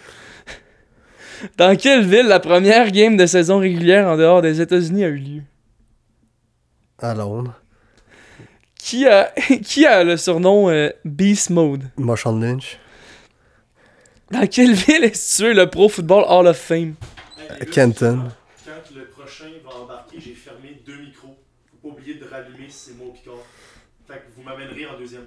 Dans quelle ville la première game de saison régulière en dehors des États-Unis a eu lieu? À Londres. Qui a, qui a le surnom euh, Beast Mode? Marshall Lynch. Dans quelle ville est situé le Pro Football Hall of Fame? Kenton. Quand le prochain va embarquer, j'ai fermé deux micros. Oublier de rallumer c'est moi Picard. Fait que vous m'amènerez en deuxième.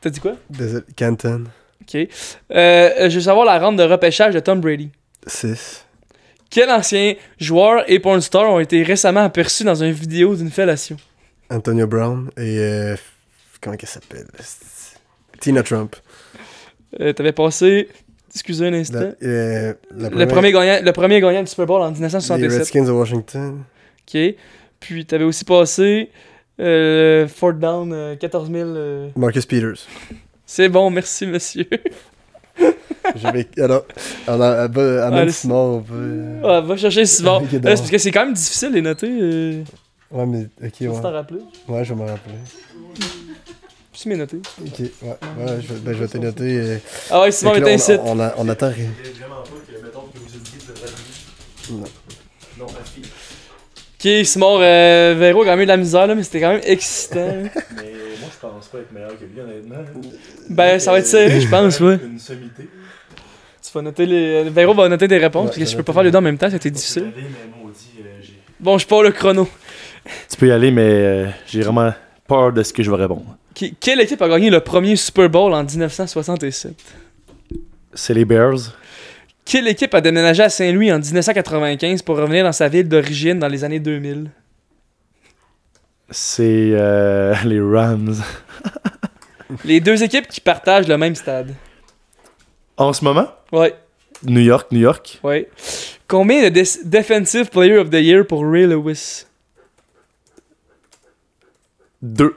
T'as dit quoi? Désolé. Kenton. Ok. Euh, je veux savoir la ronde de repêchage de Tom Brady. 6. Quel ancien joueur et porn star ont été récemment aperçus dans une vidéo d'une fellation? Antonio Brown et. Euh, comment qu'elle s'appelle? Tina Trump. Euh, T'avais passé. Excusez un instant. La- euh, la le, premier gagnant, le premier gagnant du Super Bowl en Les 1967. Redskins de Washington. Ok. Puis t'avais aussi passé. Euh, Fort Down, euh, 14 000. euh. Marcus Peters. C'est bon, merci monsieur. J'avais. Alors, on a, à, à, Ah, Simon, on peut. Ah, va chercher Simon. D'accord. c'est parce que c'est quand même difficile de les noter. Euh... Ouais, mais. Ok, Tu t'en ouais. rappeler? Ouais, je vais me rappeler. Tu m'es noté. Ok, ouais. Ouais, je, vais- ben, je vais te noter. euh, Ah ouais, Simon est incite. on, on, a- on attend rien. vraiment pas que, mettons, que vous oubliez de rallumer. Non. Non, ma fille. Ok, Simon, euh, Véro a quand même eu de la misère, là, mais c'était quand même excitant. Mais moi, je pense pas être meilleur que lui, honnêtement. ben, ça va être serré, je pense, ouais. Une sommité. Tu vas noter les. Véro va noter des réponses, Ouais, parce que je peux pas faire les deux en même temps, c'était difficile. mais maudit, euh, Bon, je pars le chrono. Tu peux y aller, mais euh, j'ai vraiment peur de ce que je vais répondre. Qui- quelle équipe a gagné le premier Super Bowl en 1967? C'est les Bears. Quelle équipe a déménagé à Saint-Louis en 1995 pour revenir dans sa ville d'origine dans les années 2000? C'est euh, les Rams. Les deux équipes qui partagent le même stade. En ce moment, Ouais, New York, New York. ouais. Combien de Defensive Player of the Year pour Ray Lewis? Deux.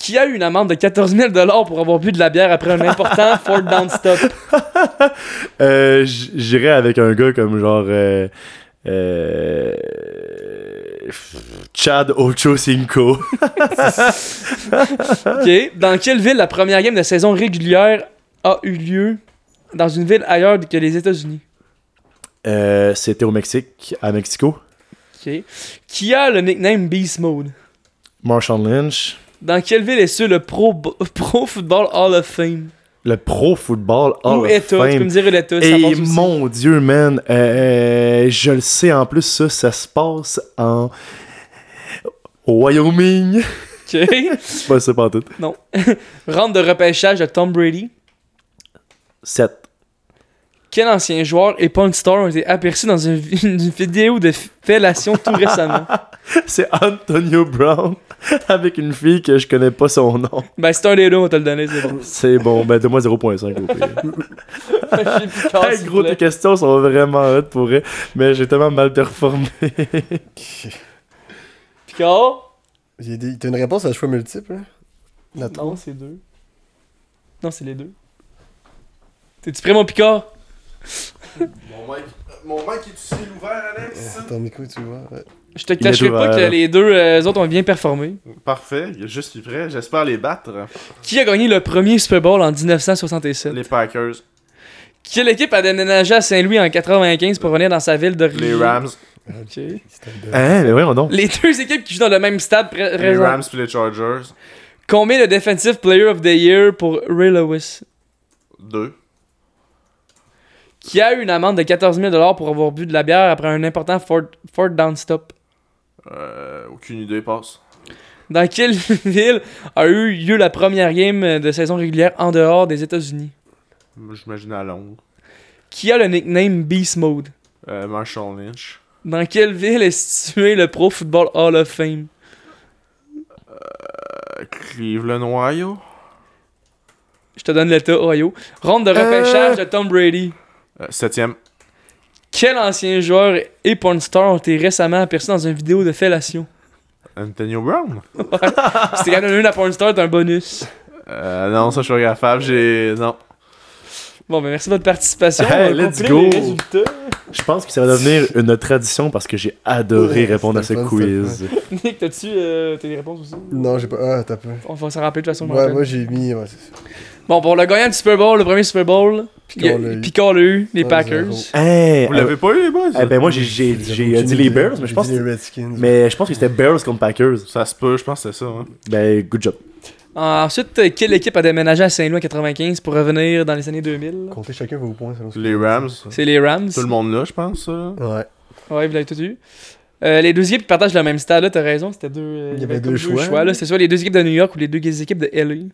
Qui a eu une amende de 14 000 pour avoir bu de la bière après un important fourth down stop? Euh, J'irais avec un gars comme genre. Euh, euh, Chad Ochocinco. Ok. Dans quelle ville la première game de saison régulière a eu lieu? Dans une ville ailleurs que les États-Unis? C'était au Mexique, à Mexico. Ok. Qui a le nickname Beast Mode? Marshall Lynch. Dans quelle ville est ce le Pro, Pro Football Hall of Fame? Le Pro Football Hall Où of État? Tu peux Fame. me dire l'État, ça Et aussi? mon dieu, man, euh, je le sais en plus, ça, ça se passe en au Wyoming. Ok. C'est pas ça, pas tout. Ronde de repêchage de Tom Brady. 7. Quel ancien joueur et porn star ont été aperçus dans une, vi- une vidéo de fellation tout récemment? C'est Antonio Brown avec une fille que je connais pas son nom. Ben, c'est un des deux, on va te le donner, c'est bon. C'est bon, ben donne-moi 0.5 au pire. Hey, gros, tes questions sont vraiment hot pour vrai, mais j'ai tellement mal performé. Picard? T'as une réponse à choix multiple, hein? La Non, c'est deux. Non, c'est les deux. T'es-tu prêt, mon Picard? Mon mic, mon mic est-tu ouvert, Alex? Euh, Ton micro, tu vois. ouais. Je te est cacherai pas ouvert. que les deux euh, autres ont bien performé. Parfait, je suis prêt. J'espère les battre. Qui a gagné le premier Super Bowl en 1967? Les Packers, Quelle équipe a déménagé à Saint-Louis en 95 pour revenir dans sa ville d'origine? les Rams, Ok. C'était de- Hein, mais donc. Les deux équipes qui jouent dans le même stade pré- Les présent. Rams puis les Chargers. Combien de Defensive Player of the Year pour Ray Lewis? Deux. Qui a eu une amende de 14 000 pour avoir bu de la bière après un important Ford, Ford down stop? Euh, aucune idée, passe. Dans quelle ville a eu lieu la première game de saison régulière en dehors des États-Unis? J'imagine à Londres. Qui a le nickname Beast Mode? Euh, Marshall Lynch. Dans quelle ville est situé le Pro Football Hall of Fame? Euh, Cleveland, Ohio. Je te donne l'état, Ohio. Ronde de repêchage de Tom Brady. Euh, septième. Quel ancien joueur et porn star ont été récemment aperçus dans une vidéo de fellation? Antonio Brown? Si t'es capable de donner la porn star, t'as un bonus. Euh, non, ça, je suis capable. J'ai. Non. Bon, ben merci de votre participation. Hey, let's go. Je pense que ça va devenir une tradition parce que j'ai adoré Ouais, répondre à ce c'était fun, quiz. Nick, t'as-tu euh, t'as des réponses aussi? Non, j'ai pas. Ah, t'as pas. On va s'en rappeler de toute façon. Ouais, moi j'ai mis. Ouais. Bon, pour le gagnant du Super Bowl, le premier Super Bowl, Picard l'a eu. Les Packers. Hey, Vous euh, l'avez pas eu, les boys? eh ben moi j'ai j'ai j'ai, dit les Bears, mais je pense que les Redskins. mais je pense que c'était Bears contre Packers. Ça se peut, je pense que c'est ça. Hein. Ben good job. Ensuite, euh, quelle équipe a déménagé à Saint-Louis en 95 pour revenir dans les années 2000? Comptez chacun vos points. Les Rams. C'est les Rams. Tout le monde là, je pense. Ouais. Ouais, vous l'avez tout eu. Euh, les deux équipes qui partagent le même stade, là, t'as raison, c'était deux. euh, Il y avait deux choix. là. C'était soit les deux équipes de New York ou les deux équipes de LA. Ouais.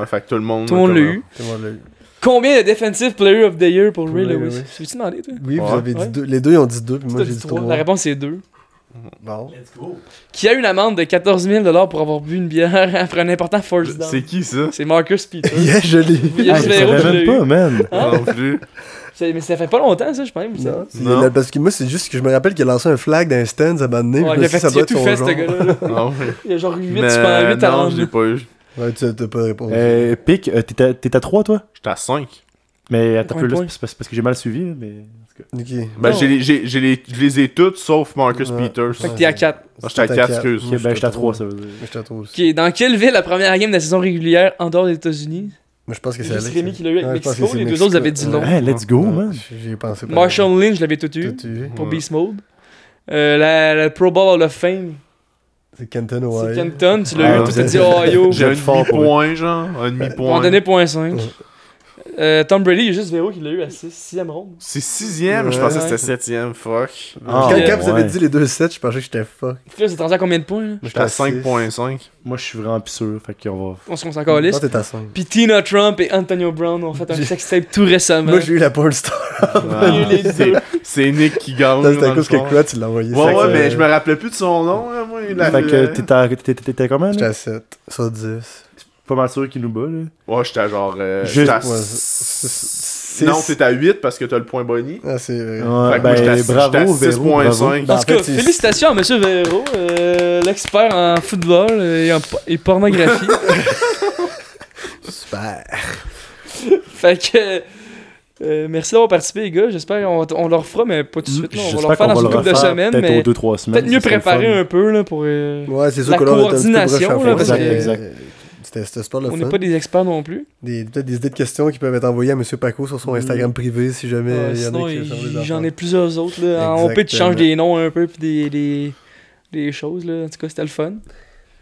Ouais, fait que tout le monde. Tout le monde l'a eu. Tout le monde l'a eu. Combien de Defensive Player of the Year pour Ray Lewis? Lewis. Tu veux-tu demander, toi? Oui, vous Ouais. avez dit Ouais. deux. Les deux ils ont dit deux, puis moi j'ai dit trois. trois. La réponse c'est deux. Bon. Qui a eu une amende de 14 000 pour avoir bu une bière après un important force down? C'est qui ça? C'est Marcus Peters. Yeah, je l'ai Il y a Ah, juste je Véro savais qui l'a même eu. pas, man. Hein? Non plus. Mais ça fait pas longtemps, ça, je pense. ça. Non, Non. là, parce que moi, c'est juste que je me rappelle qu'il a lancé un flag dans un stand à un moment donné. Ouais, il a je fait, ça il a tout fait, ce gars-là. là. Non, Il a genre 8 mais super 8 à non, je l'ai pas eu. Ouais, tu t'as pas répondu. Euh, Pic, euh, t'es à- t'es à 3 toi? J'étais à 5. Mais attends un peu là, c'est parce, parce que j'ai mal suivi, là, mais. Ok. Ben, j'ai les- j'ai- j'ai les- je les ai toutes sauf Marcus Ouais. Peters. Fait que t'es à 4. Ah, J'étais à 4, excuse. Ok, ben j'étais à 3, ça veut dire. Moi, j'étais à trois aussi. Ok, dans quelle ville la première game de la saison régulière en dehors des États-unis? Moi, je pense que C'est juste Alex. Rémi qui l'a eu avec Ouais, je pense que Mexico, c'est les deux autres avaient dit non. Ouais. Hey, let's go, Ouais, man. J'y ai pensé. Marshall Lynch, je l'avais tout eu. Tout eu. pour Ouais. Beast Mode. Euh, la, la Pro Bowl Hall of Fame, C'est Kenton, c'est ouais. Kenton, tu l'as Ouais, eu, toi t'as dit c'est- Ohio. J'ai un demi-point, genre. Un On demi-point. donner point 5. Ouais. Euh, Tom Brady, il y a juste Véro qui l'a eu à 6ème ronde. C'est sixième, je Ouais. pensais que c'était septième. Fuck. Ah, Quand, ouais, quand vous avez dit les deux sets, je pensais que j'étais fuck. Là, c'est rendu à combien de points là? Moi, J'étais à six. 5.5. Moi, je suis vraiment pis sûr, fait qu'on va. On se concentre encore liste. Toi, t'es à 5. Puis Tina Trump et Antonio Brown ont fait un sextape tout récemment. Moi, j'ai eu la porn star. Il y a eu les C'est-. C'est Nick qui gagne. C'était à cause que quoi, tu l'as envoyé. Ouais, ouais, mais je me rappelais plus de son nom. Moi, Fait que t'étais à- t'étais- t'étais comment J'étais là? À 7 sur 10. Pas mal sûr qu'il nous bat là. Ouais, j'étais à genre. euh, Juste- j'étais à. Non, t'es à 8 parce que t'as le point Bonnie. Ah, c'est vrai. Fait Ouais, que moi, j'étais ben à- j'étais à bravo, Véro, 6.5. bravo. En Ben, tout cas, fait, félicitations à Monsieur Véro, euh, l'expert en football et, en et pornographie. Super. fait que. Euh, merci d'avoir participé, les gars. J'espère qu'on on leur fera, mais pas tout de suite. là. On va leur faire dans une le couple de semaines, peut-être mais aux 2-3 semaines. peut-être mieux préparer un peu là, pour. euh, Ouais, c'est sûr La que là, on coordination, là, parce que- Exact, euh, C'était c'était super le on n'est pas des experts non plus. Des- Peut-être des idées de questions qui peuvent être envoyées à M. Paco sur son Instagram privé si jamais Ouais, il y en sinon, a qui j'en ai plusieurs autres. Là. En OP, tu Exactement. changes des noms un peu, puis des, des, des choses. Là. En tout cas, c'était le fun.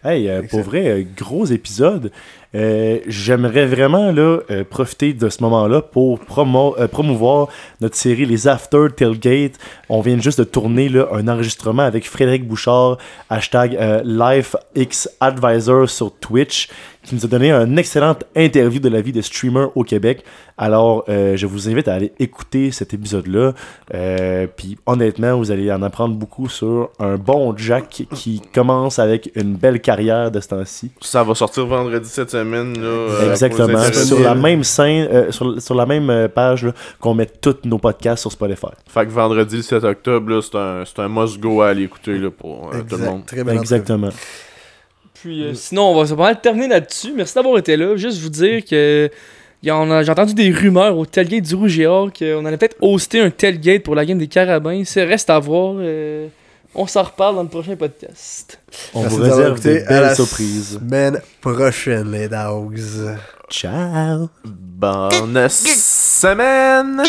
Hey, euh, pour vrai, euh, gros épisode. Euh, J'aimerais vraiment là, profiter de ce moment-là pour promo- promouvoir notre série Les After Tailgate. On vient juste de tourner là, un enregistrement avec Frédéric Bouchard, hashtag LifeXAdvisor sur Twitch, qui nous a donné une excellente interview de la vie de streamer au Québec. Alors, euh, je vous invite à aller écouter cet épisode-là. Euh, Puis, honnêtement, vous allez en apprendre beaucoup sur un bon Jack qui commence avec une belle carrière de ce temps-ci. Ça va sortir vendredi cette semaine. Là, euh, Exactement. Sur la même scène, euh, sur, sur la même page qu'on met tous nos podcasts sur Spotify. Fait que vendredi le 7 octobre, c'est un, c'est un must-go à aller écouter là, pour euh, tout le monde. Très belle Exactement. Puis euh, sinon, on va se pas mal terminer là-dessus. Merci d'avoir été là. Juste vous dire que j'ai entendu des rumeurs au tailgate du Rouge et Or qu'on allait peut-être hoster un tailgate pour la game des Carabins. Ça reste à voir. euh, on s'en reparle dans le prochain podcast. On Merci vous réserve écouté. des À la belles surprises. semaine prochaine, les dogs. Ciao! Bonne semaine!